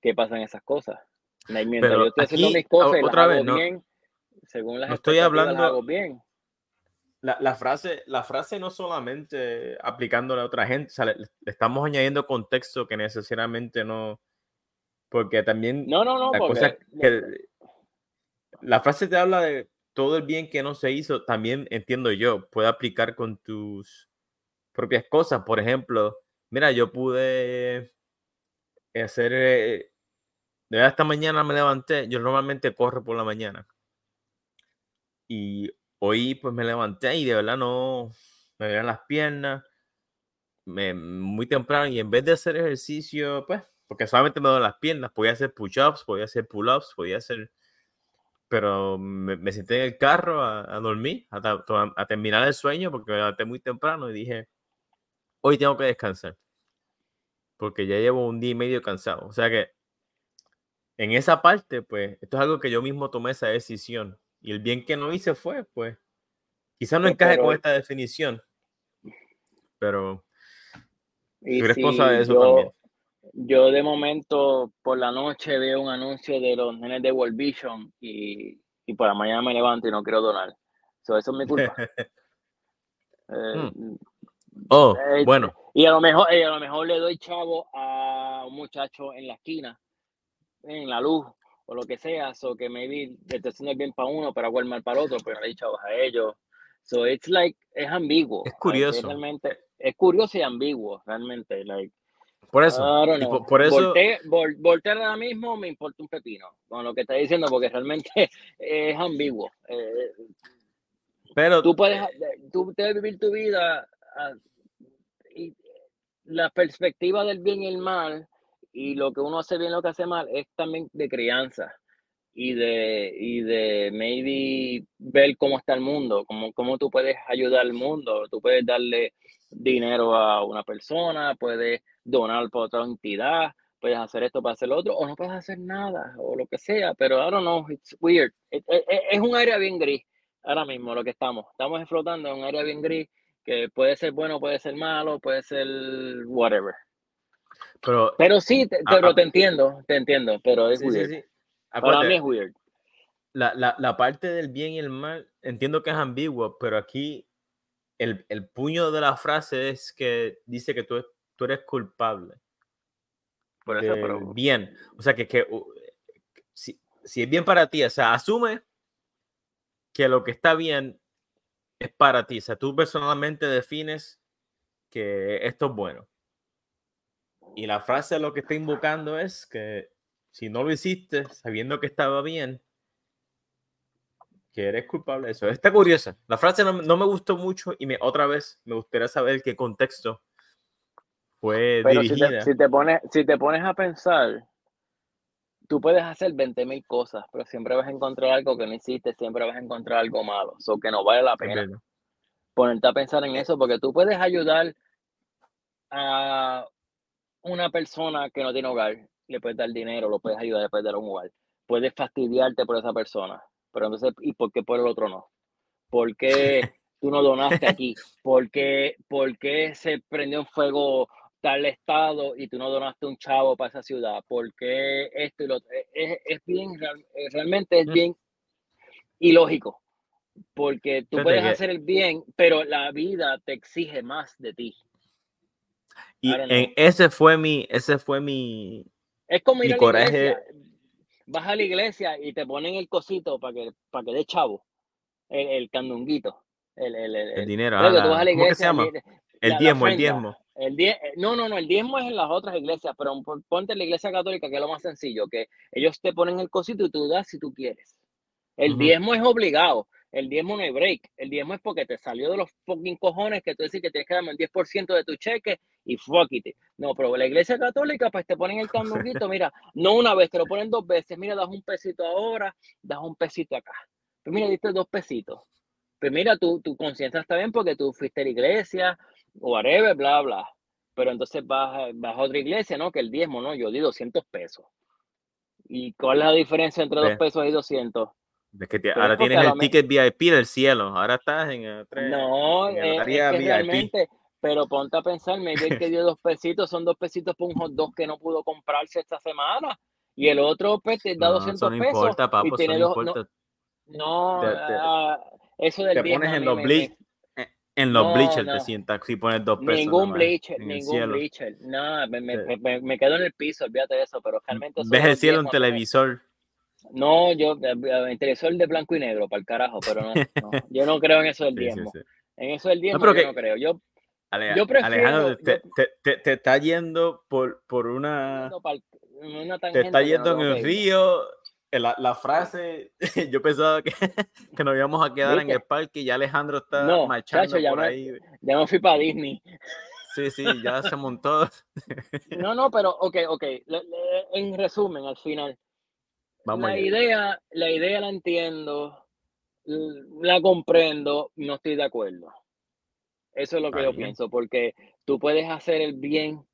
que pasan esas cosas. Mientras Pero yo estoy haciendo aquí, mis cosas o- y las otra hago vez, no- bien, según las no estoy expectativas, las hablando- hago bien. La, la frase, la frase no solamente aplicándola a otra gente, o sea, le, le estamos añadiendo contexto que necesariamente no, porque también No, no, no, la cosa porque que la frase te habla de todo el bien que no se hizo, también entiendo yo, puede aplicar con tus propias cosas. Por ejemplo, mira, yo pude hacer, eh, de verdad, esta mañana me levanté, yo normalmente corro por la mañana. Y hoy pues me levanté y de verdad no me veían las piernas me, muy temprano y en vez de hacer ejercicio, pues, porque solamente me duelen las piernas, podía hacer push-ups, podía hacer pull-ups, podía hacer, pero me, senté en el carro a, a dormir, a, to- a terminar el sueño porque me levanté muy temprano y dije, hoy tengo que descansar, porque ya llevo un día y medio cansado. O sea que en esa parte, pues, esto es algo que yo mismo tomé esa decisión y el bien que no hice fue, pues, quizás no Pues, encaje con esta definición, pero y tú eres responsable de eso yo, también. yo de momento por la noche veo un anuncio de los nenes de World Vision y, y por la mañana me levanto y no quiero donar. So, eso es mi culpa. Eh, Oh, Eh, bueno, Y a lo mejor, y a lo mejor le doy chavo a un muchacho en la esquina, en la luz, o lo que sea, so que maybe le estoy haciendo bien para uno, pero hago el mal para otro, pero no le doy chavos a ellos. So it's like, es ambiguo. Es like, curioso. realmente, es curioso y ambiguo, realmente. Like, por eso. Y por, por eso, Voltaire, Vol- ahora mismo me importa un pepino con lo que está diciendo, porque realmente es ambiguo. Eh, pero tú puedes, tú debes vivir tu vida ah, y la perspectiva del bien y el mal y lo que uno hace bien lo que hace mal es también de crianza y de, y de maybe ver cómo está el mundo, cómo, cómo tú puedes ayudar al mundo, tú puedes darle dinero a una persona, puedes donar para otra entidad, puedes hacer esto para hacer lo otro, o no puedes hacer nada, o lo que sea, pero I don't know, it's weird. Es un área bien gris ahora mismo lo que estamos. Estamos flotando en un área bien gris que puede ser bueno, puede ser malo, puede ser whatever. Pero Pero sí, te, pero te entiendo, te entiendo, pero es sí, weird. sí. Para Acuérdate, mí es weird. la, la, la parte del bien y el mal, entiendo que es ambiguo, pero aquí el, el puño de la frase es que dice que tú, tú eres culpable Por eso, pero bien. O sea, que, que si, si es bien para ti, o sea, asume que lo que está bien es para ti. O sea, tú personalmente defines que esto es bueno. Y la frase lo que está invocando es que si no lo hiciste sabiendo que estaba bien, que eres culpable de eso. Está curiosa. La frase no, no me gustó mucho y me, otra vez me gustaría saber qué contexto fue Pero si dirigida. te, si, te pones, si te pones a pensar, tú puedes hacer 20 mil cosas, pero siempre vas a encontrar algo que no hiciste, siempre vas a encontrar algo malo, o que no vale la pena ponerte a pensar en eso, porque tú puedes ayudar a una persona que no tiene hogar, le puedes dar dinero, lo puedes ayudar, le puedes dar un hogar, puedes fastidiarte por esa persona, pero entonces, ¿y por qué por el otro no? ¿Por qué tú no donaste aquí? ¿Por qué, por qué se prendió en fuego tal estado y tú no donaste un chavo para esa ciudad? ¿Por qué esto y lo otro? Es, es bien, eh, realmente es Mm. bien ilógico, porque tú puedes hacer el bien, pero la vida te exige más de ti. Y en- ese fue mi, ese fue mi, Es como ir Mi a la coraje- iglesia. vas a la iglesia y te ponen el cosito para que, para que dé chavo, el, el candunguito. El, el, el, El dinero. Luego tú vas a la ¿Cómo que se llama? El la- la diezmo, el diezmo. El die- eh, no, no, no, el diezmo es en las otras iglesias, pero pon- ponte en la iglesia católica, que es lo más sencillo, que ellos te ponen el cosito y tú das si tú quieres. El diezmo es obligado, el diezmo no hay break, el diezmo es porque te salió de los fucking cojones que tú dices que tienes que darme el 10% de tu cheque y fuck it. No, pero la iglesia católica, pues te ponen el candunguito, mira, no una vez, te lo ponen dos veces, mira, das un pesito ahora, das un pesito acá. Pues mira, diste dos pesitos. Pues mira, tu, tu conciencia está bien porque tú fuiste a la iglesia, whatever, bla, bla. Pero entonces vas, a- vas a otra iglesia, ¿no? Que el diezmo, ¿no? Yo di 200 pesos. ¿Y cuál es la diferencia entre dos pesos y 200? Es que te- ahora tienes el ticket VIP del cielo. Ahora estás en el, No, en el es, es área que VIP. realmente, pero ponte a pensar, maybe el que dio dos pesitos son dos pesitos por un hot dog que no pudo comprarse esta semana. Y el otro, pues, te da No, 200 eso no pesos. importa, y papo, eso tiene no importa. no, Te- te- ah, eso del Te pones en los me- bleach, me- en- los No, bleachers no. te sientas si pones dos pesos. Ningún bleacher, ningún bleacher. No, me, me, me- me- quedo en el piso, olvídate de eso, pero realmente eso Ves el cielo en televisor. No, yo, eh, me interesó el de blanco y negro, para el carajo, pero no, no, yo no creo en eso del Sí, sí, diezmo. sí. En eso del diezmo pero yo que- no creo. Yo, Ale- Yo prefiero- Alejandro, te, yo- te, te, te está yendo por, por una. no, una Te está no yendo en el río. eh, La, la frase, yo pensaba que, que nos íbamos a quedar en ¿Viste? el parque y ya Alejandro está No, marchando chacho, ya por me- ahí. Ya me fui para Disney. Sí, sí, ya se montó. No, no, pero, ok, ok. le- le- En resumen, al final, Vamos la allá. idea, la idea la entiendo, la comprendo, no estoy de acuerdo. Eso es lo que Está yo pienso, porque tú puedes hacer el bien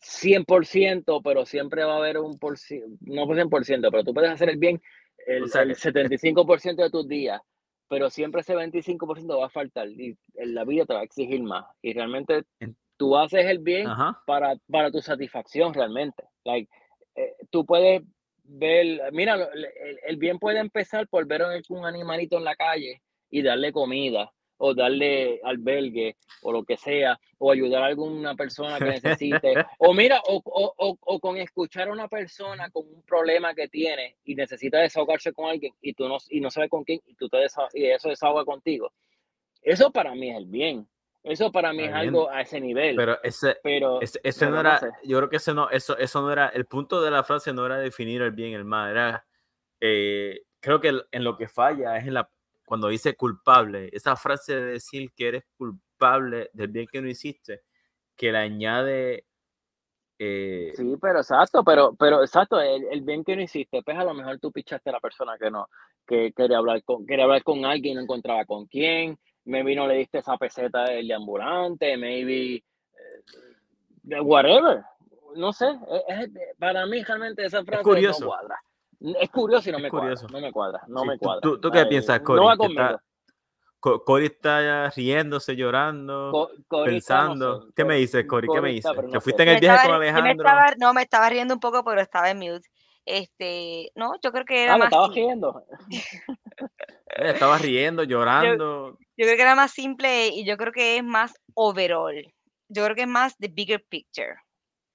100%, pero siempre va a haber un por no por 100%, pero tú puedes hacer el bien el, O sea, el que- 75% de tus días, pero siempre ese 25% va a faltar y la vida te va a exigir más. Y realmente En- tú haces el bien para, para tu satisfacción realmente. Like, eh, tú puedes ver, mira, el, el bien puede empezar por ver un animalito en la calle y darle comida o darle albergue o lo que sea, o ayudar a alguna persona que necesite, o mira, o, o, o, o con escuchar a una persona con un problema que tiene y necesita desahogarse con alguien y tú no, y no sabes con quién y tú te desa- y eso desahoga contigo. Eso para mí es el bien. Eso para mí es algo a ese nivel. Pero ese, pero ese, ese no no era, sé. yo creo que ese no, eso, eso no era, el punto de la frase no era definir el bien y el mal, era, eh, creo que el- en lo que falla es en la, cuando dice culpable, esa frase de decir que eres culpable del bien que no hiciste, que le añade, eh, Sí, pero exacto, pero, pero exacto, el, el bien que no hiciste, pues a lo mejor tú pichaste a la persona que no, que quería hablar con, quería hablar con alguien, no encontraba con quién, maybe no le diste esa peseta del de ambulante, maybe eh, whatever, no sé, es- es- para mí realmente esa frase curioso. no cuadra. Es curioso y no Es me curioso. cuadra, no me cuadra, no Sí, me tú- cuadra. tú- tú qué Ay, piensas, No Cory? va Que conmigo. está- Co- Cory está riéndose, llorando, Co- no pensando. sé, ¿Qué me dices, Cory? ¿Qué me dices? pero ¿Te no fuiste sé. en Me el viaje estaba- con yo me Alejandro? estaba- no, me estaba riendo un poco, pero estaba en mute. Este, no, yo creo que era Ah, ¿me más, estabas sim- riendo? Estaba riendo, llorando. yo creo que era más simple y yo creo que es más overall. Yo creo que es más the bigger picture.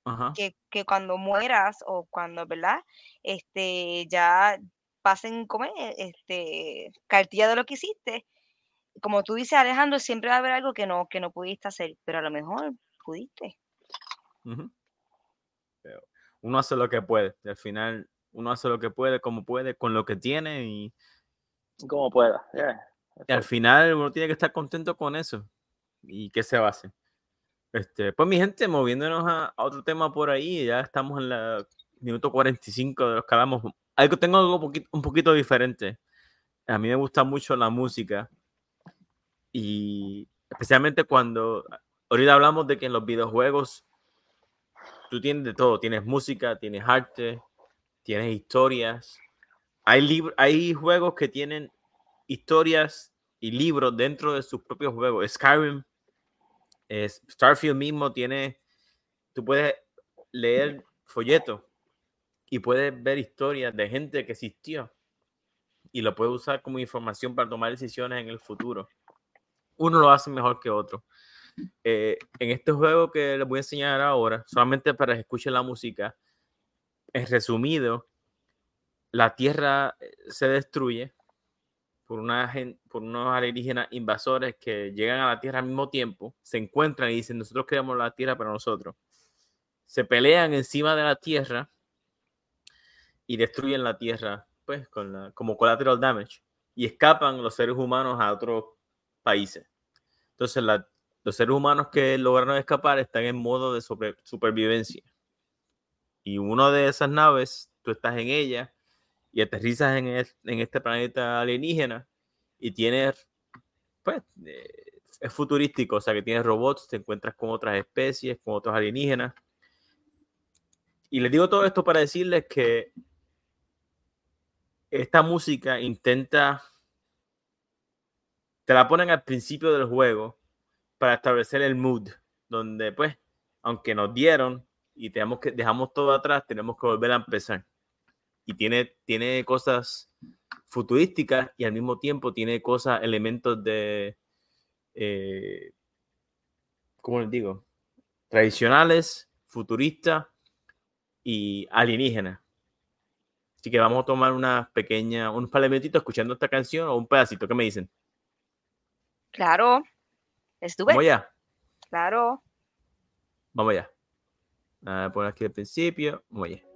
Ajá. que, que cuando mueras o cuando, ¿verdad? Este, ya pasen, como Este, cartilla de lo que hiciste. Como tú dices, Alejandro, siempre va a haber algo que no, que no pudiste hacer, pero a lo mejor pudiste. Ujú. Pero uno hace lo que puede. y al final, uno hace lo que puede, como puede, con lo que tiene. Y, Como pueda. yeah. y al final uno tiene que estar contento con eso. ¿Y qué se hacer? Este, pues mi gente, moviéndonos a, a otro tema por ahí, ya estamos en la minuto 45 de los que hablamos. Algo, tengo algo poquito- un poquito diferente. A mí me gusta mucho la música y especialmente cuando ahorita hablamos de que en los videojuegos tú tienes de todo, tienes música, tienes arte, tienes historias. Hay, hay juegos que tienen historias y libros dentro de sus propios juegos. Skyrim, es, Starfield mismo tiene, tú puedes leer folletos y puedes ver historias de gente que existió y lo puedes usar como información para tomar decisiones en el futuro. Uno lo hace mejor que otro. Eh, en este juego que les voy a enseñar ahora, solamente para que escuchen la música, en resumido, la Tierra eh, se destruye por, una, por unos alienígenas invasores que llegan a la Tierra al mismo tiempo, se encuentran y dicen, nosotros queremos la Tierra para nosotros. Se pelean encima de la Tierra y destruyen la Tierra, pues, con como collateral damage, y escapan los seres humanos a otros países. Entonces, los seres humanos que lograron escapar están en modo de supervivencia. Y una de esas naves, tú estás en ella y aterrizas en, en este planeta alienígena y tienes, pues, eh, es futurístico, o sea que tienes robots, te encuentras con otras especies, con otros alienígenas. Y les digo todo esto para decirles que esta música intenta, te la ponen al principio del juego para establecer el mood, donde pues, aunque nos dieron y tenemos que, dejamos todo atrás, tenemos que volver a empezar. Y tiene, tiene cosas futurísticas y al mismo tiempo tiene cosas, elementos de, eh, ¿cómo les digo? Tradicionales, futuristas y alienígenas. Así que vamos a tomar una pequeña, un palementitos escuchando esta canción o un pedacito. ¿Qué me dicen? Claro. Estuve. Vamos allá. Claro. Vamos allá. A poner aquí al principio. Vamos allá.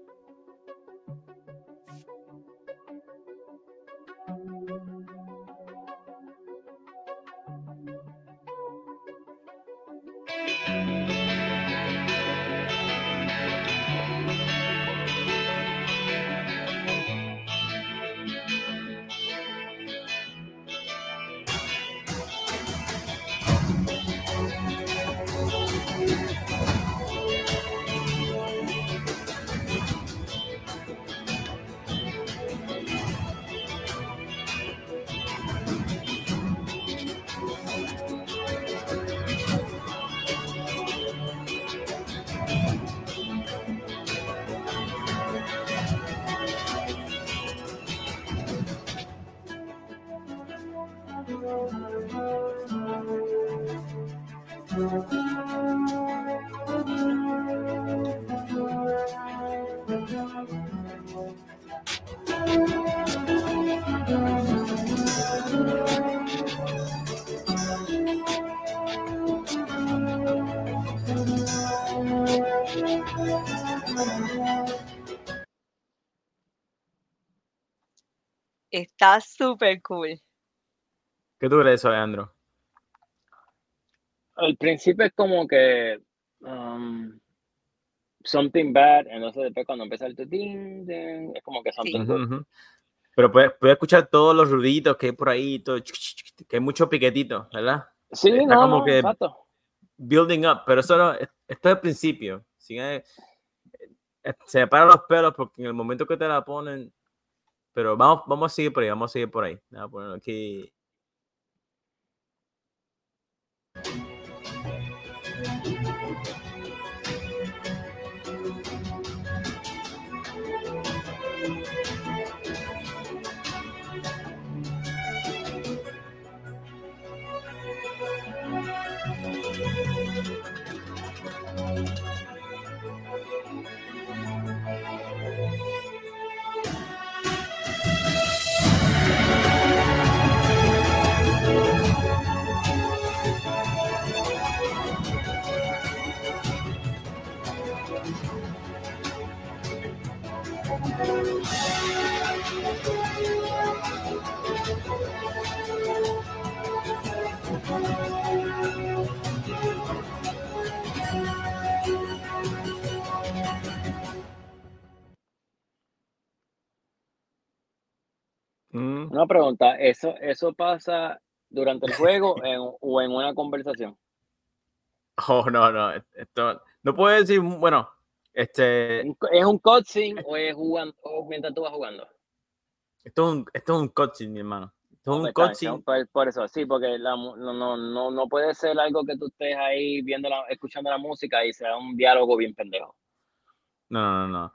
Está súper cool. ¿Qué tú crees, Alejandro? Al principio es como que um, something bad, entonces después cuando empieza el tin, es como que something good. Pero puedes, escuchar todos los ruiditos que hay por ahí, todo, que hay mucho piquetito, ¿verdad? Sí, Está no, como que exacto. building up, pero eso no, esto es el principio. Eh, se paran los pelos porque en el momento que te la ponen, pero vamos, vamos a seguir por ahí, vamos a seguir por ahí. Vamos a aquí. Una pregunta, ¿eso, eso pasa durante el juego o en una conversación? Oh, no, no, esto, no puedo decir, bueno, este... ¿Es un cutscene o es jugando, o mientras tú vas jugando? Esto es un, esto es un cutscene, mi hermano. Esto es un cutscene. Por, eso, sí, porque no, no, no, no puede ser algo que tú estés ahí viendo la, escuchando la música y sea un diálogo bien pendejo. No, no, no.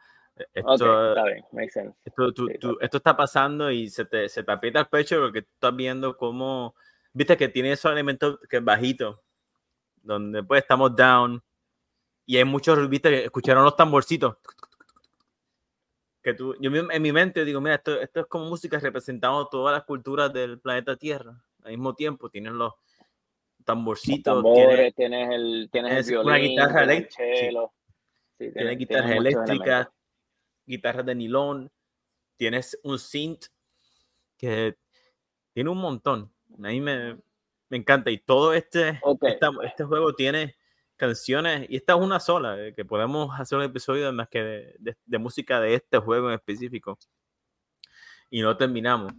Esto, está bien, makes sense. Esto, está pasando y se te, se te aprieta el pecho porque tú estás viendo cómo, viste que tiene esos elementos que es bajito, donde pues estamos down y hay muchos, viste, escucharon los tamborcitos. que tú, yo en mi mente digo, mira, esto, esto es como música representando todas las culturas del planeta Tierra. Al mismo tiempo, tienen los tamborcitos, tienes, tienes, el, tienes el una guitarra eléctrica, sí. tienes, guitarras eléctricas, guitarras de nylon, tienes un synth que tiene un montón. A mí me, me encanta. Y todo este, este juego tiene canciones, y esta es una sola, eh, que podemos hacer un episodio más que de, de, música de este juego en específico. Y no terminamos.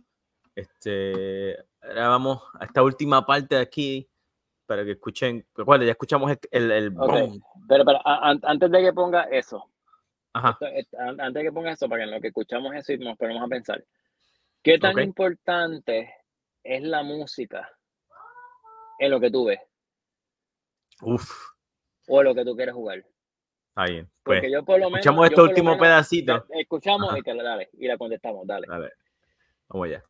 Este, ahora vamos a esta última parte de aquí para que escuchen. ¿Cuál? Ya escuchamos el. el, Pero, pero antes de que ponga eso, antes de que ponga eso, para que en lo que escuchamos eso y nos ponemos a pensar, ¿qué tan importante es la música en lo que tú ves? Uf. O en lo que tú quieres jugar. Bien. Pues, Porque yo por lo menos. Escuchamos este último pedacito. Escuchamos y te la dale. Y la contestamos. Dale. Dale. Vamos allá.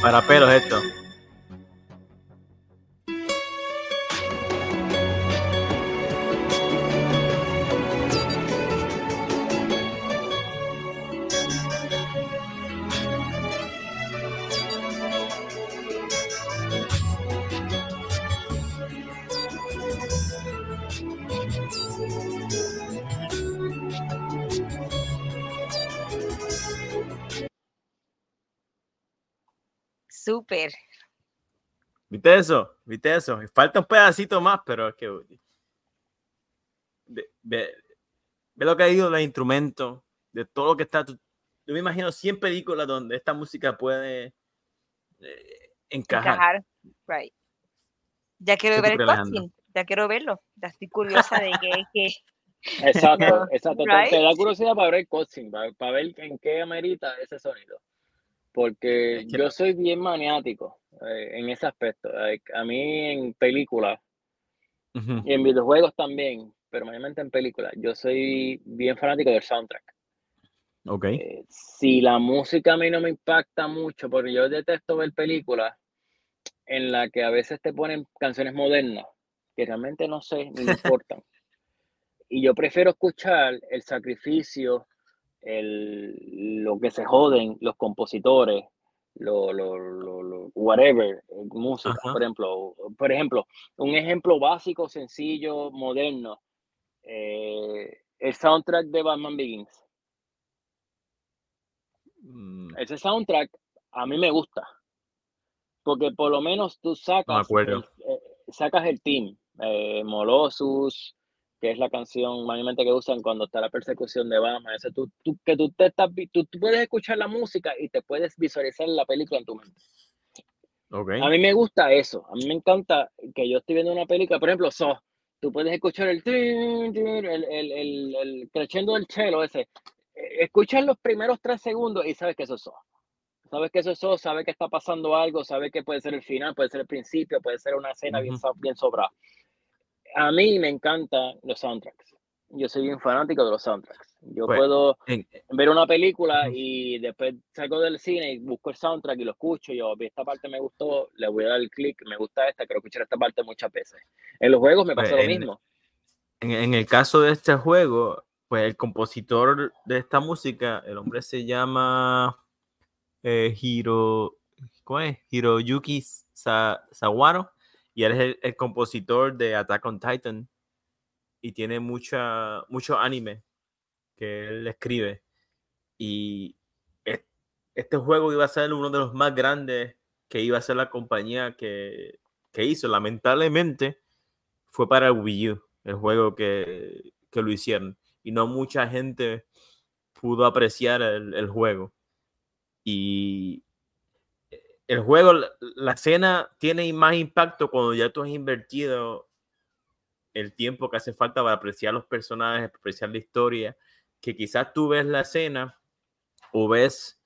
Para pelos esto. ¿Viste eso? ¿Viste eso? Falta un pedacito más, pero es que. Ve, lo que ha ido los instrumentos, de todo lo que está. Yo me imagino 100 películas donde esta música puede eh, encajar. Right. Ya quiero ver el casting, ya quiero verlo. Ya estoy curiosa de que. Exacto, exacto. Te da curiosidad para ver el coaching, para ver en qué amerita ese sonido porque yo soy bien maniático eh, en ese aspecto. a mí en películas y en videojuegos también, pero mayormente en películas, yo soy bien fanático del soundtrack. Ok. Eh, si la música a mí no me impacta mucho, porque yo detesto ver películas en las que a veces te ponen canciones modernas, que realmente no sé, ni me importan. y yo prefiero escuchar el sacrificio el, lo que se joden los compositores, lo, lo, lo, whatever, música, por ejemplo. Por ejemplo, un ejemplo básico, sencillo, moderno, eh, el soundtrack de Batman Begins. Mm. Ese soundtrack a mí me gusta, porque por lo menos tú sacas, el, eh, sacas el team, eh, Molosus, que es la canción mayormente que usan cuando está la persecución de Batman. Ese, tú, tú, que tú, te estás, tú, puedes escuchar la música y te puedes visualizar la película en tu mente. Okay. A mí me gusta eso. A mí me encanta que yo estoy viendo una película, por ejemplo, So. Tú puedes escuchar el, el, el, el, el crescendo del chelo ese. E, escuchas los primeros tres segundos y sabes que eso es So. Sabes que eso es So, sabes que está pasando algo, sabes que puede ser el final, puede ser el principio, puede ser una escena bien, bien sobrada a mí me encantan los soundtracks. Yo soy un fanático de los soundtracks. Yo pues, puedo ver una película y después salgo del cine y busco el soundtrack y lo escucho. Yo, esta parte me gustó, le voy a dar el clic, me gusta esta, quiero escuchar esta parte muchas veces. En los juegos me pasa pues, lo mismo. en, en el caso de este juego, pues el compositor de esta música, el hombre se llama eh, Hiro, ¿cómo es? Hiroyuki Sa- Sawano y él es el, compositor de Attack on Titan y tiene mucha, mucho anime que él escribe y es- este juego iba a ser uno de los más grandes que iba a ser la compañía que, que hizo. Lamentablemente fue para Wii U, el juego que, que lo hicieron y no mucha gente pudo apreciar el, el juego. Y el juego, la, la escena tiene más impacto cuando ya tú has invertido el tiempo que hace falta para apreciar los personajes, apreciar la historia, que quizás tú ves la escena o ves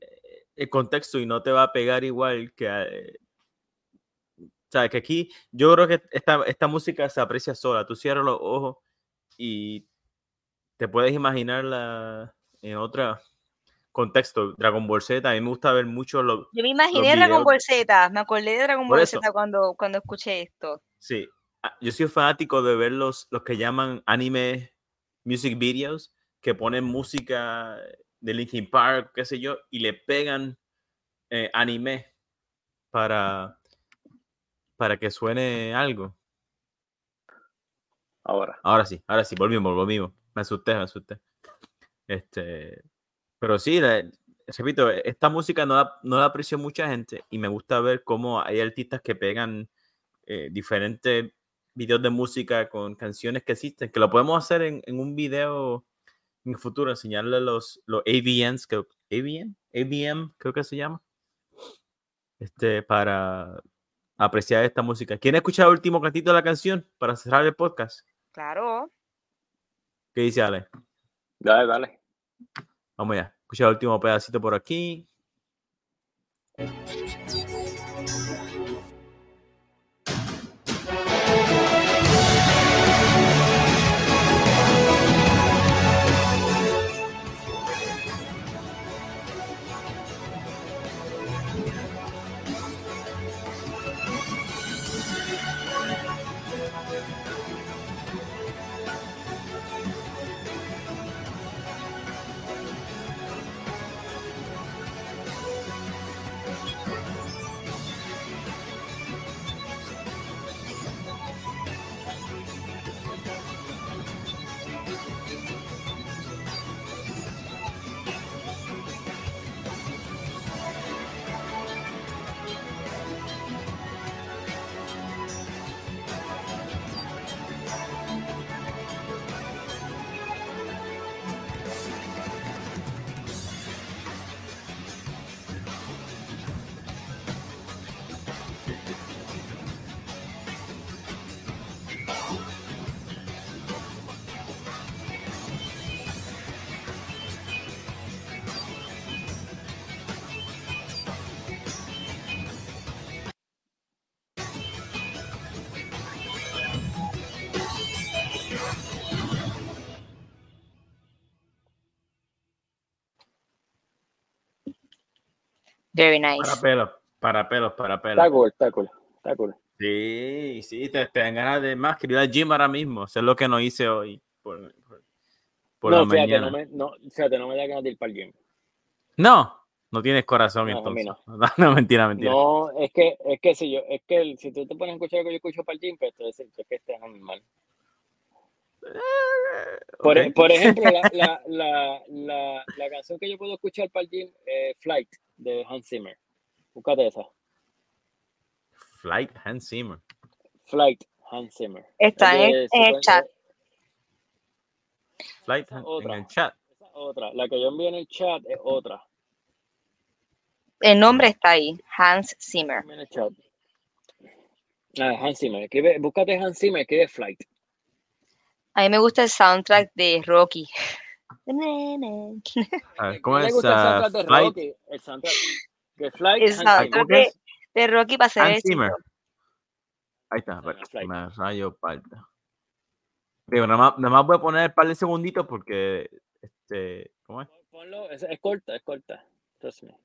eh, el contexto y no te va a pegar igual que... eh, o sea, que aquí yo creo que esta, esta música se aprecia sola. Tú cierras los ojos y te puedes imaginarla en otro contexto. Dragon Ball Z, a mí me gusta ver mucho lo, Yo me imaginé Dragon Ball Z, me acordé de Dragon Por Ball eso. Z cuando, cuando escuché esto. Sí, ah, yo soy fanático de ver los, los que llaman anime music videos, que ponen música de Linkin Park, qué sé yo, y le pegan eh, anime para, para que suene algo. Ahora. Ahora sí, ahora sí, volvimos, volvimos. Me asusté, me asusté. Este, pero sí, la- repito, esta música no la, no la aprecio mucha gente y me gusta ver cómo hay artistas que pegan eh, diferentes videos de música con canciones que existen, que lo podemos hacer en, en un video en el futuro, enseñarle los, los AVNs, que, AVN, AVM, creo que se llama, este, para apreciar esta música. ¿Quieren escuchar el último cantito de la canción para cerrar el podcast? Claro. ¿Qué dice Ale? Dale, dale. Vamos ya. Escucha el último pedacito por aquí. Very nice. Para pelos, para pelos, para Está pelos. cool, está cool. Está cool. Sí, sí, te, te dan ganas de más. Quería ir al gym ahora mismo. Hacer lo que no hice hoy. Por, por- por no, la fíjate, mañana. no me, no, fíjate, no me da ganas de ir para el gym. No, no tienes corazón No, entonces. No. no, mentira, mentira. No, es que, es que si yo, es que el- si tú te pones a escuchar lo que yo escucho para el gym, pues entonces es que estás mal. Por, Ok. por ejemplo, la, la, la, la, la canción que yo puedo escuchar para el gym es Flight de Hans Zimmer. Búscate esa. Flight Hans Zimmer. Flight Hans Zimmer. Está Es en, de el- en el secuencia- chat. Flight Esa Han- en otra. el chat. Esa otra. La que yo envié en el chat es otra. El nombre está ahí, Hans Zimmer. En el chat. Ah, Hans Zimmer. Escribe, búscate Hans Zimmer, escribe Flight. A mí me gusta el soundtrack de Rocky. A ver, ¿Cómo ¿No le es? gusta el soundtrack de Rocky? El soundtrack de Flight, El Hans Ay, Zimmer. ¿cómo soundtrack de, de Rocky para. Zimmer. Ahí está. Me rayo palta. Digo, nada más, nada más voy a poner un par de segunditos porque este, ¿cómo es? Ponlo, es, es corta, es corta. Trust me.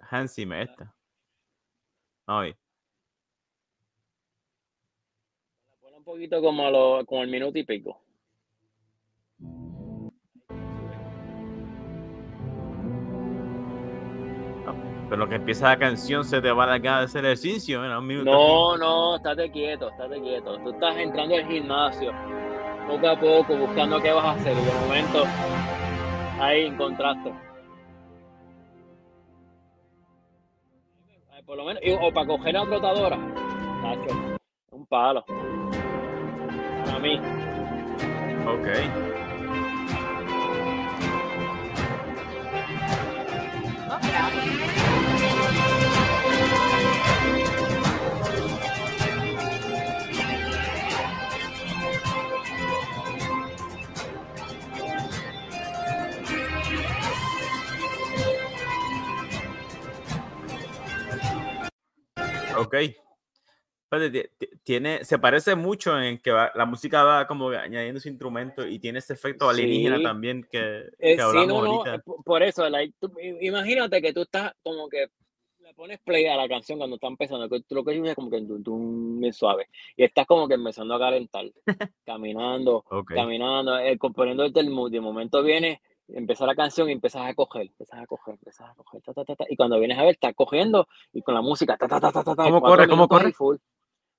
Hans Zimmer, esta. Ay, un poquito como, lo, como el minuto y pico. Pero lo que empieza la canción se te va a la cara de hacer ejercicio. minuto No, no, estate quieto, estate quieto. Tú estás entrando al gimnasio, poco a poco, buscando qué vas a hacer. Y de momento, ahí encontraste. Por lo menos, o para coger a la trotadora. Nacho, un palo. Para mí. Ok. No, tiene, se parece mucho en que va- la música va como añadiendo ese instrumento y tiene ese efecto alienígena Sí. también que, Eh, que sí, hablamos no, no, ahorita. po- por eso, like, tú- imagínate que tú estás como que le pones play a la canción cuando está empezando, que tú lo que oyes como que bien suave, y estás como que empezando a calentar, caminando, Ok. caminando, eh, componiendo el mood, de momento viene, empieza la canción y empiezas a coger, empiezas a coger, empiezas a coger, ta, ta, ta, ta, y cuando vienes a ver, estás cogiendo y con la música, ta, ta, ta, ta, ta, ¿Cómo corre? ¿Cómo corre? full.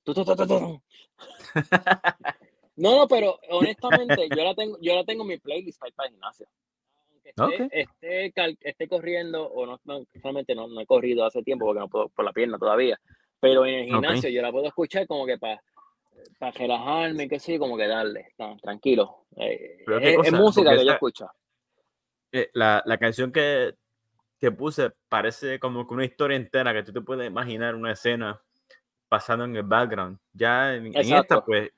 No, no, pero honestamente, yo la tengo, yo la tengo en mi playlist para ir para el gimnasio. Aunque esté, esté, corriendo, o no, no, realmente no, no he corrido hace tiempo porque no puedo por la pierna todavía. Pero en el gimnasio yo la puedo escuchar como que para para relajarme, que sí, como que darle, no, tranquilo. Eh, qué es, música que yo escucho. Eh, la, la canción que, que puse parece como que una historia entera que tú te puedes imaginar una escena pasando en el background. Ya en, en esta, pues,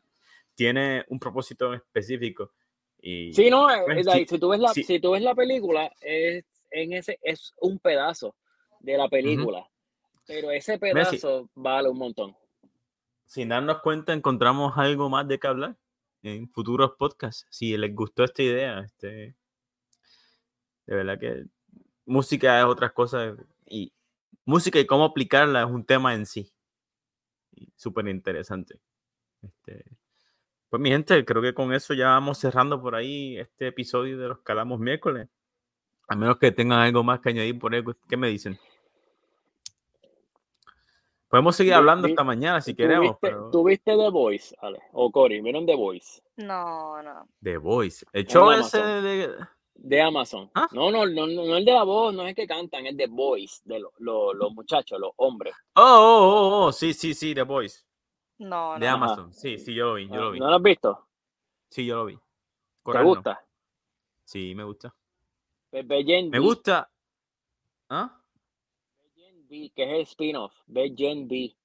tiene un propósito específico. Y Sí, no, eh, Pues, like, si, tú ves la, sí. si tú ves la película, es, en ese, es un pedazo de la película. Pero ese Mira, sí. pedazo vale un montón. sin darnos cuenta, encontramos algo más de qué hablar en futuros podcasts. Si les gustó esta idea, este, de verdad que música es otra cosa y música y cómo aplicarla es un tema en sí. Y Súper interesante. Este, pues mi gente, creo que con eso ya vamos cerrando por ahí este episodio de los Calamos miércoles. A menos que tengan algo más que añadir por ahí, ¿qué me dicen? Podemos seguir hablando vi- esta mañana si ¿Tú queremos, viste, pero... The Voice, Ale? O Cory, ¿vieron The Voice? no, no. The Voice. El show ese de... De Amazon. ¿Ah? No, no, no, no, no el de la voz, no es el que cantan, es The Voice, de lo- lo- los muchachos, los hombres. Oh, oh, oh, oh, sí, sí, sí, The Voice. No, De no. Amazon. Sí, sí, yo lo vi, yo lo vi. ¿No lo has visto? Sí, yo lo vi. ¿Te Correcto. gusta? Sí, me gusta. Me gusta. ¿Ah? V, que es el spin-off. Ve Gen V.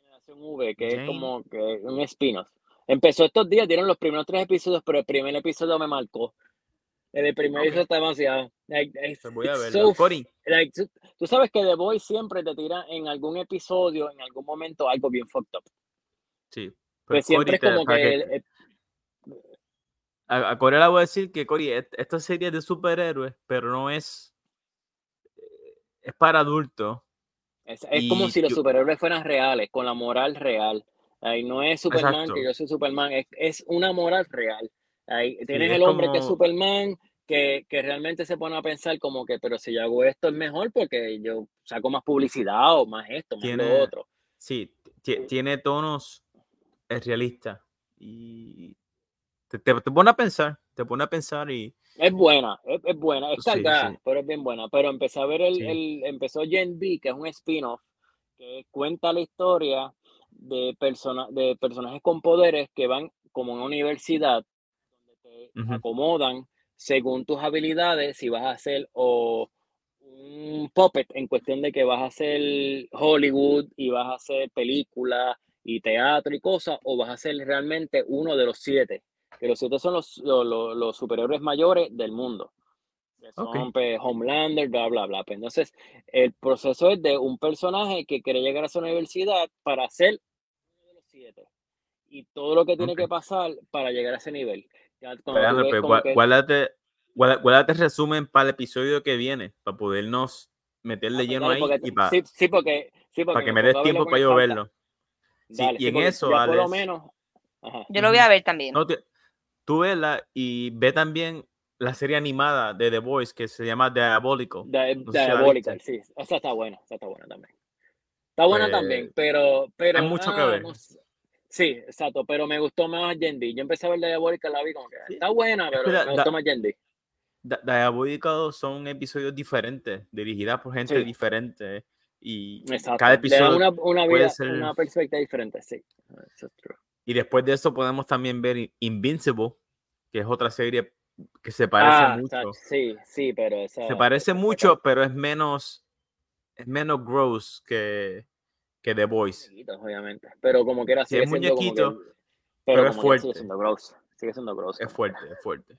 Generación V, que Gen- es como que un spin-off. Empezó estos días, dieron los primeros tres episodios, pero el primer episodio me marcó. El primer episodio está demasiado. Like, Pues voy a verlo. so Cory, like, tú, tú sabes que The Voice siempre te tira en algún episodio, en algún momento, algo bien fucked up. sí. Pues siempre es como que, que- el- el- a, a Cory le voy a decir que, Cory, est- esta serie es de superhéroes, pero no es... Es para adultos. es, es como si los yo- superhéroes fueran reales, con la moral real. Ay, no es Superman, Exacto. que yo soy Superman, es, es una moral real. Ay, tienes es el hombre que es Superman, que, que realmente se pone a pensar como que, pero si yo hago esto es mejor porque yo saco más publicidad o más esto, más Tiene- lo otro. Sí, ti- tiene tonos es realista y te, te, te pone a pensar, te pone a pensar y Es buena, es, es buena, es cargada, sí. pero es bien buena. Pero empecé a ver el, Sí. el- empezó Gen V, que es un spin-off, que cuenta la historia de, persona, de personajes con poderes que van como a una universidad, acomodan según tus habilidades, si vas a hacer o un puppet en cuestión de que vas a hacer Hollywood y vas a hacer películas y teatro y cosas, o vas a ser realmente uno de los siete que los siete son los, los, los- superhéroes mayores del mundo. Son Ok. pues, Homelander, bla, bla, bla. Pues, entonces, el proceso es de un personaje que quiere llegar a su universidad para ser uno de los siete. Y todo lo que tiene que pasar para llegar a ese nivel. Ya ves pues, que- guárdate, resumen para el episodio que viene, para podernos meter Ah, de pues lleno dale, ahí porque- y para sí, sí, porque, sí, porque que me des tiempo para yo falta. verlo. Sí, Dale, y sí, en eso, por lo Alex, menos Ajá. Yo lo voy a ver también. No, te- tú vela y ve también la serie animada de The Voice que se llama Diabolical. Di- No sé si la Diabolical, sí. Esa está buena, esa está buena también. Está buena Pues, también, pero, pero. hay mucho que ver. no sé. Sí, exacto, pero me gustó más Gen D. Yo empecé a ver Diabolical, la vi como que está buena, pero da- me gustó da- más Gen D. Di- Diabolical son episodios diferentes, dirigidas por gente Sí. diferente. Y Exacto. cada episodio. una, una puede vida, ser- una perspectiva diferente, sí. Eso es true. Y después de eso podemos también ver In- Invincible, que es otra serie que se parece Ah, mucho. sí, sí, pero esa. Se parece mucho, pero es menos, es menos gross que, que The Voice. muñequitos, obviamente. Pero como quiera Sí, sigue es que- muñequito, pero, pero es quiera sigue fuerte. siendo gross. Sigue siendo gross. Es fuerte, es fuerte.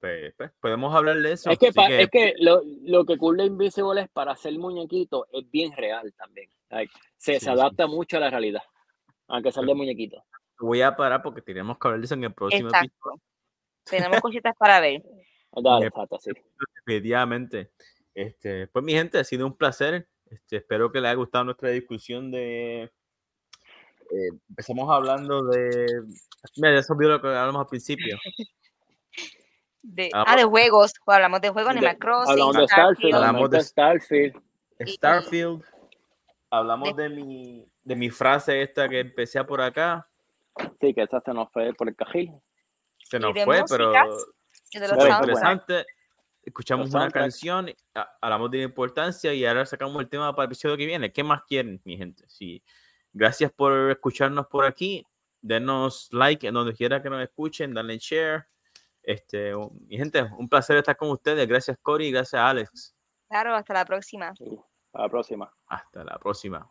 Pues, pues, podemos hablar de eso. Es que, pa- es que lo, lo que cool de Invisible es para hacer muñequito es bien real también. Like, se, Sí, se sí. adapta mucho a la realidad. Aunque sea de muñequito. Voy a parar porque tenemos que hablar de eso en el próximo episodio. Exacto. Tenemos cositas para ver. Dale, Me- exacto, sí. Definitivamente. Este, pues mi gente, ha sido un placer. Este, espero que les haya gustado nuestra discusión de... eh, empezamos hablando de... Mira, ya se olvidó lo que hablamos al principio. De, Ah, ah, de juegos. Hablamos de juegos, Animal De- Crossing, hablamos de Starfield, Hablamos hablamos de- Starfield. Starfield. Hablamos de mi, de mi frase esta que empecé por acá. Sí, que esa se nos fue por el cajil. Se nos fue, pero músicas, súper interesante. Escuchamos Los una soundtracks. canción, a- hablamos de la importancia y ahora sacamos el tema para el episodio que viene. ¿Qué más quieren, mi gente? Sí. Gracias por escucharnos por aquí. Denos like en donde quiera que nos escuchen, denle share. Este, un- mi gente, un placer estar con ustedes. Gracias, Cory, gracias, Alex. Claro, hasta la próxima. Sí. A la próxima. Hasta la próxima.